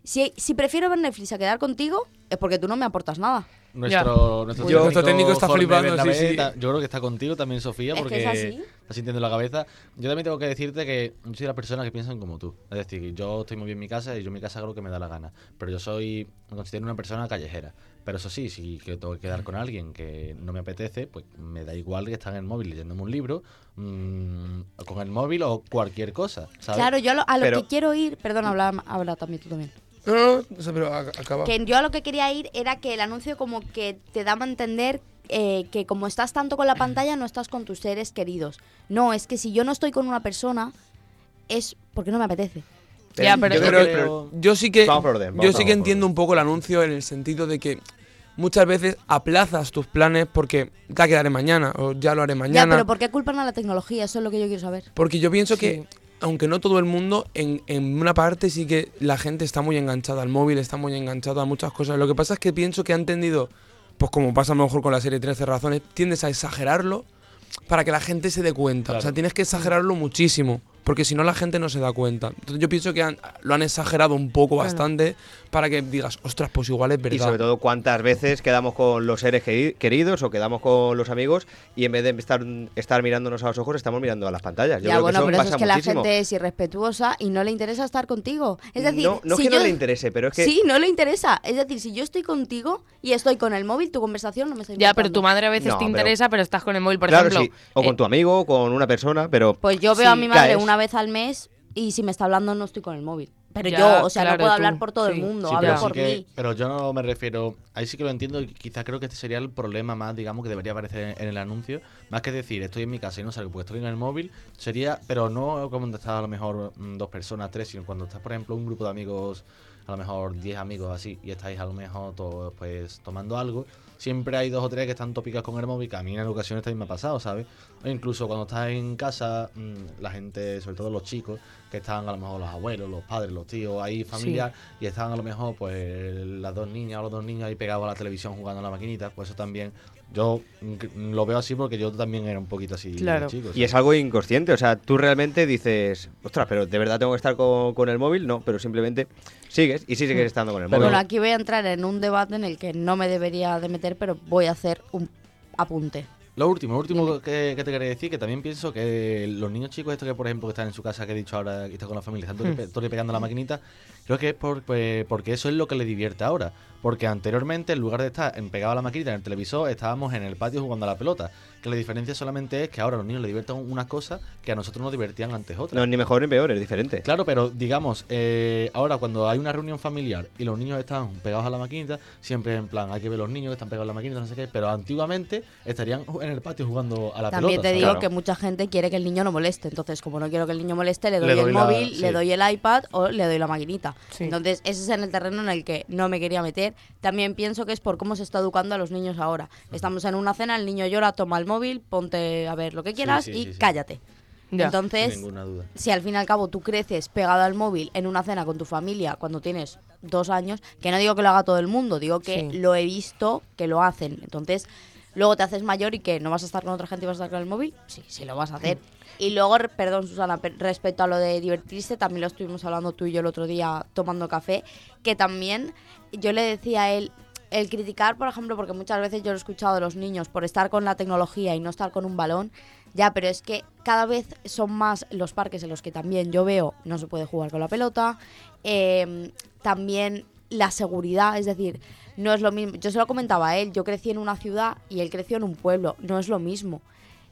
Si, si prefiero ver Netflix a quedar contigo, es porque tú no me aportas nada. Nuestro, nuestro, Yo- nuestro técnico está Jorge flipando, sí, sí. Yo creo que está contigo también, Sofía, Es que porque es así. Sintiendo la cabeza. Yo también tengo que decirte que yo soy de las personas que piensan como tú. Es decir, yo estoy muy bien en mi casa y yo en mi casa hago lo que me da la gana. Pero yo soy, me considero una persona callejera. Pero eso sí, si que tengo que quedar con alguien que no me apetece, pues me da igual que estar en el móvil leyéndome un libro, mm, con el móvil o cualquier cosa. ¿sabes? Claro, yo a lo, a lo Pero- que quiero ir, perdón, habla, habla también tú también. No, no, no sé, pero a- acaba. Que yo a lo que quería ir era que el anuncio como que te daba a entender eh, que como estás tanto con la pantalla no estás con tus seres queridos. No, es que si yo no estoy con una persona es porque no me apetece. Ya, pero yo, yo creo- creo- yo sí que yo sí que entiendo un poco el anuncio en el sentido de que muchas veces aplazas tus planes porque ya quedaré mañana o ya lo haré Ya, mañana. pero ¿por qué culpan a la tecnología? Eso es lo que yo quiero saber. Porque yo pienso que, aunque no todo el mundo, en, en una parte sí que la gente está muy enganchada al móvil, está muy enganchada a muchas cosas. Lo que pasa es que pienso que han tendido, pues como pasa a lo mejor con la serie 13 razones, tiendes a exagerarlo para que la gente se dé cuenta. O sea, tienes que exagerarlo muchísimo. Porque si no la gente no se da cuenta. Entonces yo pienso que han- lo han exagerado un poco Bueno. bastante para que digas, ostras, pues igual es verdad. Y sobre todo cuántas veces quedamos con los seres queri- queridos o quedamos con los amigos y en vez de estar, estar mirándonos a los ojos estamos mirando a las pantallas. Yo ya, creo bueno, que eso pero eso pasa es que la muchísimo. gente es irrespetuosa y no le interesa estar contigo. Es decir, no, no si es que yo- no le interese, pero es que Sí, no le interesa. Es decir, si yo estoy contigo y estoy con el móvil, tu conversación no me está Ya, pero tu madre a veces No, te pero- interesa, pero estás con el móvil, por claro, ejemplo. sí. O con eh, tu amigo o con una persona, pero... Pues yo veo a Sí, mi madre caes. una vez al mes y si me está hablando no estoy con el móvil. Pero Ya, yo, o sea, no puedo tú, hablar por todo el mundo, Sí, hablo pero, sí por que- mí. pero yo no me refiero, ahí sí que lo entiendo y quizás creo que este sería el problema más, digamos, que debería aparecer en el anuncio, más que decir, estoy en mi casa y no salgo porque estoy en el móvil, sería, pero no como cuando estás a lo mejor mm, dos personas, tres, sino cuando estás, por ejemplo, un grupo de amigos, a lo mejor 10 amigos así, y estáis a lo mejor todos pues tomando algo, siempre hay dos o tres que están tópicas con el móvil, que a mí en ocasiones también me ha pasado, ¿sabes? O incluso cuando estás en casa, mm, la gente, sobre todo los chicos, que están a lo mejor los abuelos, los padres, los tíos, ahí familiar, y están a lo mejor pues las dos niñas o los dos niños ahí pegados a la televisión jugando a la maquinita, pues eso también, yo mm, lo veo así porque yo también era un poquito así de chico. Y es algo inconsciente, o sea, tú realmente dices, ostras, pero ¿de verdad tengo que estar con, con el móvil? No, pero simplemente sigues y sí sigues estando con el móvil. Bueno, aquí voy a entrar en un debate en el que no me debería de meter, pero voy a hacer un apunte. Lo último, lo último que, que te quería decir, que también pienso que los niños chicos estos que, por ejemplo, que están en su casa, que he dicho ahora, que están con la familia, están todo día pegando la maquinita, creo que es por- pues, porque eso es lo que les divierte ahora. Porque anteriormente, en lugar de estar en pegado a la maquinita en el televisor, estábamos en el patio jugando a la pelota. Que la diferencia solamente es que ahora a los niños les divierten unas cosas que a nosotros nos divertían antes otras. No es ni mejor ni peor, es diferente. Claro, pero digamos, eh, ahora cuando hay una reunión familiar y los niños están pegados a la maquinita, siempre en plan, hay que ver los niños que están pegados a la maquinita, no sé qué, pero antiguamente estarían en el patio jugando a la También pelota. te ¿sabes? digo que mucha gente quiere que el niño no moleste. Entonces, como no quiero que el niño moleste, le doy, Le doy el la- móvil, sí. le doy el iPad o le doy la maquinita. Entonces, ese es en el terreno en el que no me quería meter. También pienso que es por cómo se está educando a los niños ahora. Estamos en una cena, el niño llora, toma el móvil, ponte a ver lo que quieras sí, y sí, sí. cállate. Ya. Entonces, duda. si al fin y al cabo tú creces pegado al móvil en una cena con tu familia cuando tienes dos años, que no digo que lo haga todo el mundo, digo que Sí. lo he visto que lo hacen. Entonces, luego te haces mayor y que no vas a estar con otra gente y vas a estar con el móvil, sí, sí lo vas a hacer. Y luego, perdón Susana, pe- respecto a lo de divertirse, también lo estuvimos hablando tú y yo el otro día tomando café, que también yo le decía a él, el criticar, por ejemplo, porque muchas veces yo lo he escuchado de los niños por estar con la tecnología y no estar con un balón, ya, pero es que cada vez son más los parques en los que también yo veo no se puede jugar con la pelota, eh, también la seguridad, es decir, no es lo mismo. Yo se lo comentaba a él, yo crecí en una ciudad y él creció en un pueblo, no es lo mismo.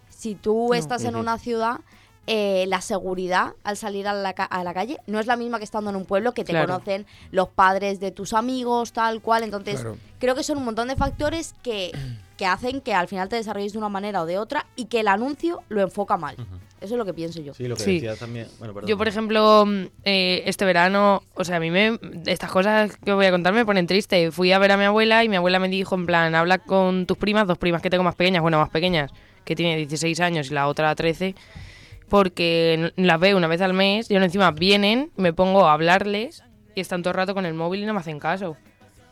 Si tú No. estás en una ciudad, eh, la seguridad al salir a la, ca- a la calle no es la misma que estando en un pueblo que te Claro. conocen los padres de tus amigos, tal cual. Entonces, Claro. creo que son un montón de factores que, que hacen que al final te desarrolles de una manera o de otra y que el anuncio lo enfoca mal. Eso es lo que pienso yo. Sí, lo que Sí. decía también. Bueno, perdón. Yo, por ejemplo, mm, eh, este verano, o sea, a mí me, estas cosas que voy a contar me ponen triste. Fui a ver a mi abuela y mi abuela me dijo, en plan, habla con tus primas, dos primas que tengo más pequeñas, bueno, más pequeñas, que tiene 16 años y la otra 13, porque las veo una vez al mes y ahora encima vienen, me pongo a hablarles y están todo el rato con el móvil y no me hacen caso.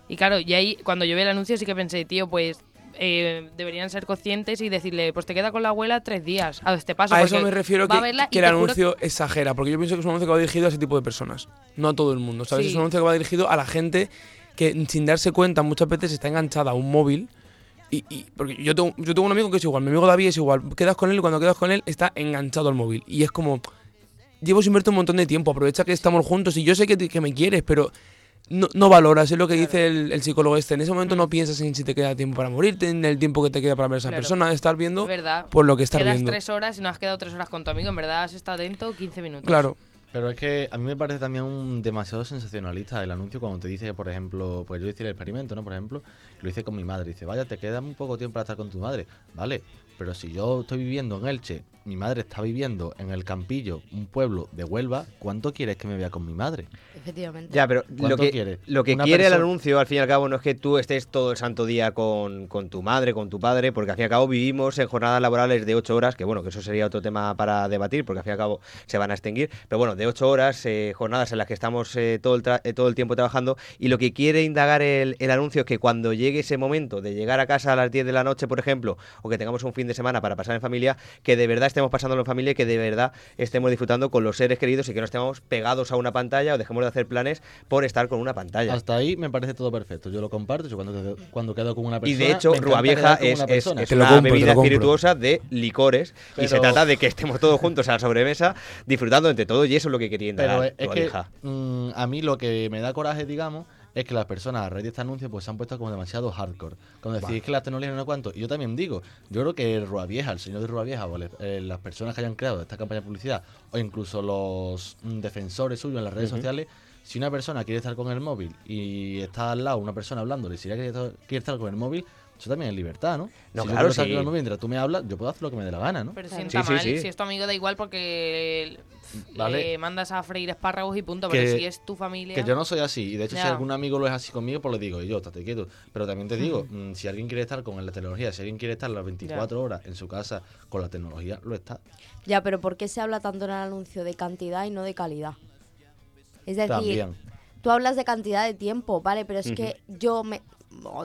Y claro, y ahí cuando yo vi el anuncio sí que pensé, tío, pues eh, deberían ser conscientes y decirle, pues te queda con la abuela tres días, a este paso. A eso me refiero que, que el anuncio exagera, porque yo pienso que es un anuncio que va dirigido a ese tipo de personas, no a todo el mundo, ¿sabes? Sí. Es un anuncio que va dirigido a la gente que sin darse cuenta muchas veces está enganchada a un móvil. Y, y- porque yo tengo, yo tengo un amigo que es igual, mi amigo David es igual, quedas con él y cuando quedas con él está enganchado al móvil. Y es como, llevo sin verte un montón de tiempo, aprovecha que estamos juntos y yo sé que, te- que me quieres, pero no, no valoras, es lo que dice el, el psicólogo este. En ese momento no piensas en si te queda tiempo para morirte, en el tiempo que te queda para ver a esa Claro. persona, estar viendo Es verdad. por lo que estás Quedas viendo. tres horas y no has quedado tres horas con tu amigo. En verdad has estado atento 15 minutos. Claro. Pero es que a mí me parece también un demasiado sensacionalista el anuncio cuando te dice, por ejemplo, pues yo hice el experimento, ¿no? Por ejemplo, lo hice con mi madre. Dice, vaya, te queda muy poco tiempo para estar con tu madre. Vale, pero si yo estoy viviendo en Elche, mi madre está viviendo en el Campillo, un pueblo de Huelva, ¿cuánto quieres que me vea con mi madre? Efectivamente. Ya, pero lo ¿Cuánto que, quiere? lo que quiere el anuncio, al fin y al cabo, no es que tú estés todo el santo día con, con tu madre, con tu padre, porque al fin y al cabo vivimos en jornadas laborales de ocho horas, que bueno, que eso sería otro tema para debatir, porque al fin y al cabo se van a extinguir, pero bueno, de ocho horas, eh, jornadas en las que estamos eh, todo, el tra- eh, todo el tiempo trabajando, y lo que quiere indagar el, el anuncio es que cuando llegue ese momento de llegar a casa a las 10 de la noche, por ejemplo, o que tengamos un fin fin de semana para pasar en familia, que de verdad estemos pasándolo en familia y que de verdad estemos disfrutando con los seres queridos y que no estemos pegados a una pantalla o dejemos de hacer planes por estar con una pantalla. Hasta ahí me parece todo perfecto. Yo lo comparto. Yo cuando, quedo- cuando quedo con una Y persona. de hecho, me encanta Rua Vieja quedar con es, una es- es una bebida espirituosa de licores y se Pero- trata de que estemos todos juntos a la sobremesa disfrutando entre todos y eso es lo que quería Pero dar es, que mm, a mí lo que me da coraje, digamos, es que las personas a raíz de este anuncio pues se han puesto como demasiado hardcore. Cuando decís Vale. que la tecnología no sé cuánto. Yo también digo, yo creo que Rua Vieja, el señor de Rua Vieja, o le- eh, las personas que hayan creado esta campaña de publicidad, o incluso los mm, defensores suyos en las redes sociales, si una persona quiere estar con el móvil y está al lado una persona hablándole, si ella quiere estar con el móvil, eso también es libertad, ¿no? No, si claro, sí. el móvil mientras tú me hablas, yo puedo hacer lo que me dé la gana, ¿no? Pero sienta sí, mal, sí. si es tu amigo da igual porque Vale. le mandas a freír espárragos y punto, que- pero si es tu familia... Que yo no soy así. Y de hecho, si algún amigo lo es así conmigo, pues le digo, y yo, estate quieto. Pero también te digo, mm, si alguien quiere estar con la tecnología, si alguien quiere estar las 24 horas en su casa con la tecnología, lo está. Ya, pero ¿por qué se habla tanto en el anuncio de cantidad y no de calidad? Es decir, También. tú hablas de cantidad de tiempo, ¿vale? Pero es que yo me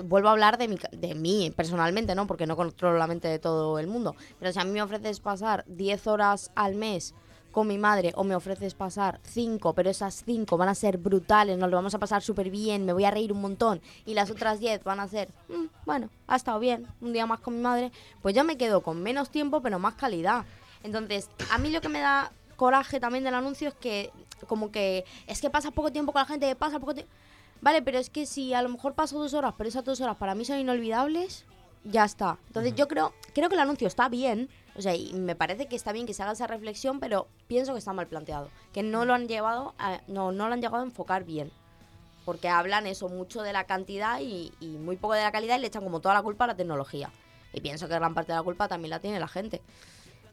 vuelvo a hablar de, mi, de mí personalmente, ¿no? Porque no controlo la mente de todo el mundo. Pero si a mí me ofreces pasar 10 horas al mes con mi madre o me ofreces pasar 5, pero esas 5 van a ser brutales, nos lo vamos a pasar súper bien, me voy a reír un montón y las otras 10 van a ser, "Mm, bueno, ha estado bien, un día más con mi madre, pues yo me quedo con menos tiempo pero más calidad. Entonces, a mí lo que me da coraje también del anuncio es que como que es que pasa poco tiempo con la gente, pasa poco tiempo... Vale, pero es que si a lo mejor paso dos horas, pero esas dos horas para mí son inolvidables, ya está. Entonces yo creo, creo que el anuncio está bien, o sea, y me parece que está bien que se haga esa reflexión, pero pienso que está mal planteado, que no lo han llevado, a- no, no lo han llegado a enfocar bien. Porque hablan eso mucho de la cantidad y, y muy poco de la calidad y le echan como toda la culpa a la tecnología. Y pienso que gran parte de la culpa también la tiene la gente.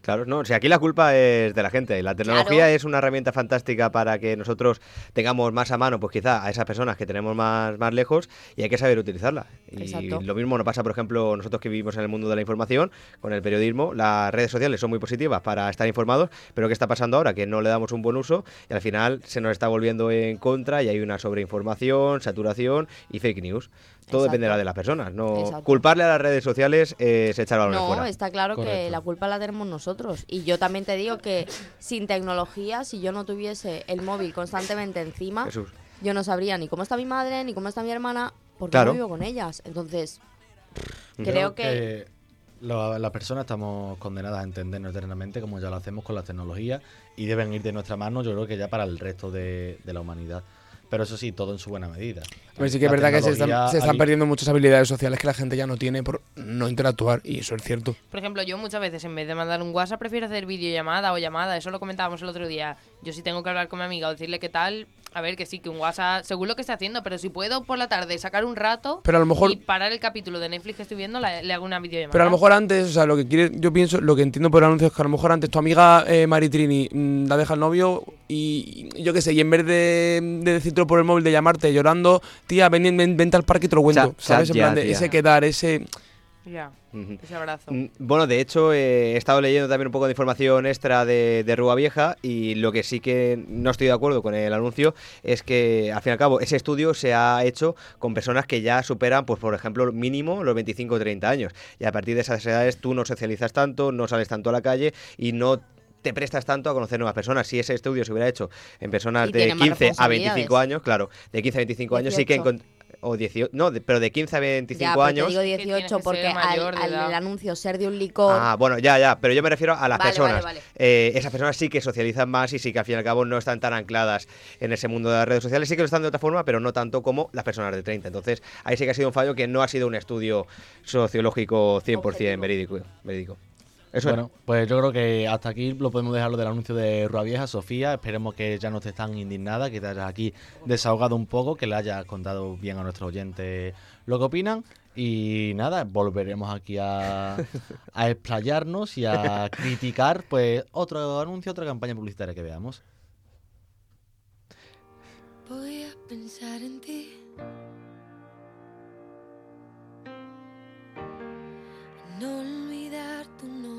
Claro, no, si aquí la culpa es de la gente. La tecnología Claro. es una herramienta fantástica para que nosotros tengamos más a mano, pues quizá a esas personas que tenemos más, más lejos y hay que saber utilizarla. Y Exacto. lo mismo nos pasa, por ejemplo, nosotros que vivimos en el mundo de la información, con el periodismo, las redes sociales son muy positivas para estar informados, pero ¿qué está pasando ahora? Que no le damos un buen uso y al final se nos está volviendo en contra y hay una sobreinformación, saturación y fake news. Todo Exacto. dependerá de las personas. No Exacto. culparle a las redes sociales es echar balones No, fuera. está claro que la culpa la tenemos nosotros. Y yo también te digo que sin tecnología, si yo no tuviese el móvil constantemente encima, Jesús. yo no sabría ni cómo está mi madre, ni cómo está mi hermana, porque Claro. no vivo con ellas. Entonces, creo que... las personas estamos condenadas a entendernos eternamente como ya lo hacemos con las tecnologías y deben ir de nuestra mano, yo creo que ya para el resto de, de la humanidad. Pero eso sí, todo en su buena medida. Pero sí que es La verdad que se están, se están perdiendo muchas habilidades sociales que la gente ya no tiene por no interactuar, y eso es cierto. Por ejemplo, yo muchas veces en vez de mandar un WhatsApp prefiero hacer videollamada o llamada. Eso lo comentábamos el otro día. Yo si tengo que hablar con mi amiga o decirle qué tal, a ver, que sí, que un WhatsApp, según lo que esté haciendo, pero si puedo por la tarde sacar un rato Pero a lo mejor- y parar el capítulo de Netflix que estoy viendo, la- le hago una videollamada. Pero a lo mejor antes, o sea, lo que quiere, yo pienso, lo que entiendo por el anuncio es que a lo mejor antes tu amiga eh, Maritrini mm, la deja el novio y, y yo qué sé, y en vez de, de decírtelo por el móvil, de llamarte llorando, tía, ven, ven- vente al parque y te lo cuento, Chat- ¿sabes? chat En plan ya, de ese quedar, ese... Ya, ese abrazo. Mm, Bueno, de hecho, eh, he estado leyendo también un poco de información extra de, de Rúa Vieja y lo que sí que no estoy de acuerdo con el anuncio es que, al fin y al cabo, ese estudio se ha hecho con personas que ya superan, pues por ejemplo, mínimo los 25 o 30 años. Y a partir de esas edades tú no socializas tanto, no sales tanto a la calle y no te prestas tanto a conocer nuevas personas. Si ese estudio se hubiera hecho en personas Y de tienen más 15 a 25 responsabilidades. años, claro, de 15 a 25 años sí que... 18. encont- O 18, no, de- pero de 15 a 25 ya, pero años... te digo tienes que 18 ser porque al, mayor de al edad. el anuncio ser de un licor... Ah, bueno, ya, ya, pero yo me refiero a las Vale, personas. vale, vale. Eh, esas personas sí que socializan más y sí que al fin y al cabo no están tan ancladas en ese mundo de las redes sociales. Sí que lo están de otra forma, pero no tanto como las personas de 30. Entonces, ahí sí que ha sido un fallo que no ha sido un estudio sociológico 100% verídico. verídico. Eso bueno, pues yo creo que hasta aquí lo podemos dejar lo del anuncio de Rua Vieja, Sofía. Esperemos que ya no estés tan indignada, que te hayas aquí desahogado un poco, que le hayas contado bien a nuestros oyentes lo que opinan. Y nada, volveremos aquí a, a explayarnos y a criticar pues otro anuncio, otra campaña publicitaria que veamos. Voy a pensar en ti. No olvidar tu nombre.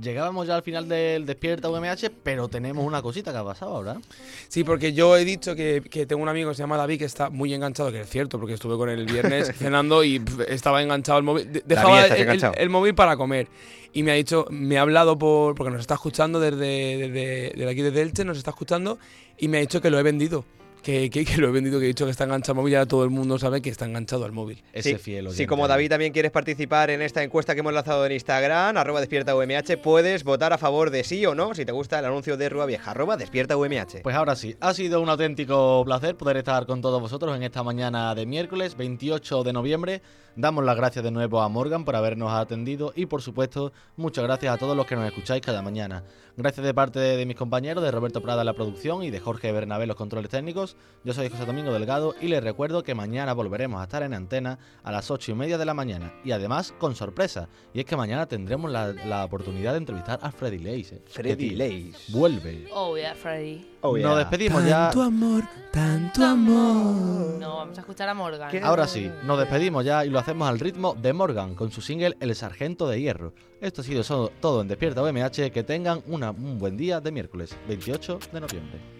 Llegábamos ya al final del Despierta UMH, pero tenemos una cosita que ha pasado ahora. Sí, porque yo he dicho que, que tengo un amigo que se llama David que está muy enganchado, que es cierto, porque estuve con él el viernes cenando y estaba enganchado al móvil. de- Dejaba ¿estás el, el- el móvil para comer. Y me ha dicho, me ha hablado por, porque nos está escuchando desde, desde, desde aquí desde Elche, nos está escuchando, y me ha dicho que lo he vendido. Que, que, que lo he vendido, que he dicho que está enganchado al móvil y ahora todo el mundo sabe que está enganchado al móvil. Ese Sí, fiel Si como David también quieres participar en esta encuesta que hemos lanzado en Instagram, arroba despierta UMH, puedes votar a favor de sí o no si te gusta el anuncio de Rua Vieja, arroba despierta UMH. Pues ahora sí, ha sido un auténtico placer poder estar con todos vosotros en esta mañana de miércoles 28 de noviembre. Damos las gracias de nuevo a Morgan por habernos atendido y por supuesto muchas gracias a todos los que nos escucháis cada mañana. Gracias de parte de, de mis compañeros, de Roberto Prada en la producción y de Jorge Bernabé los controles técnicos. Yo soy José Domingo Delgado y les recuerdo que mañana volveremos a estar en antena a las 8 y media de la mañana y además con sorpresa. Y es que mañana tendremos la, la oportunidad de entrevistar a Freddy Leis. ¿eh? Freddy Leis. Vuelve. Oh, yeah, Freddy. Oh, yeah. Nos despedimos ya. Tanto amor, tanto amor. No, vamos a escuchar a Morgan. Ahora sí, nos despedimos ya y lo hacemos al ritmo de Morgan con su single El Sargento de Hierro. Esto ha sido todo en Despierta UMH. Que tengan una- un buen día de miércoles 28 de noviembre.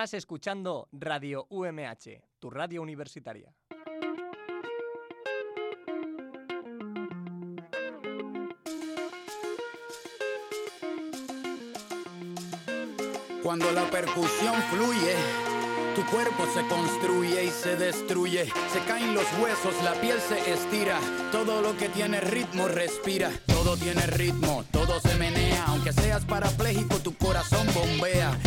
Estás escuchando Radio UMH, tu radio universitaria. Cuando la percusión fluye, tu cuerpo se construye y se destruye. Se caen los huesos, la piel se estira. Todo lo que tiene ritmo respira. Todo tiene ritmo, todo se menea. Aunque seas parapléjico, tu corazón bombea.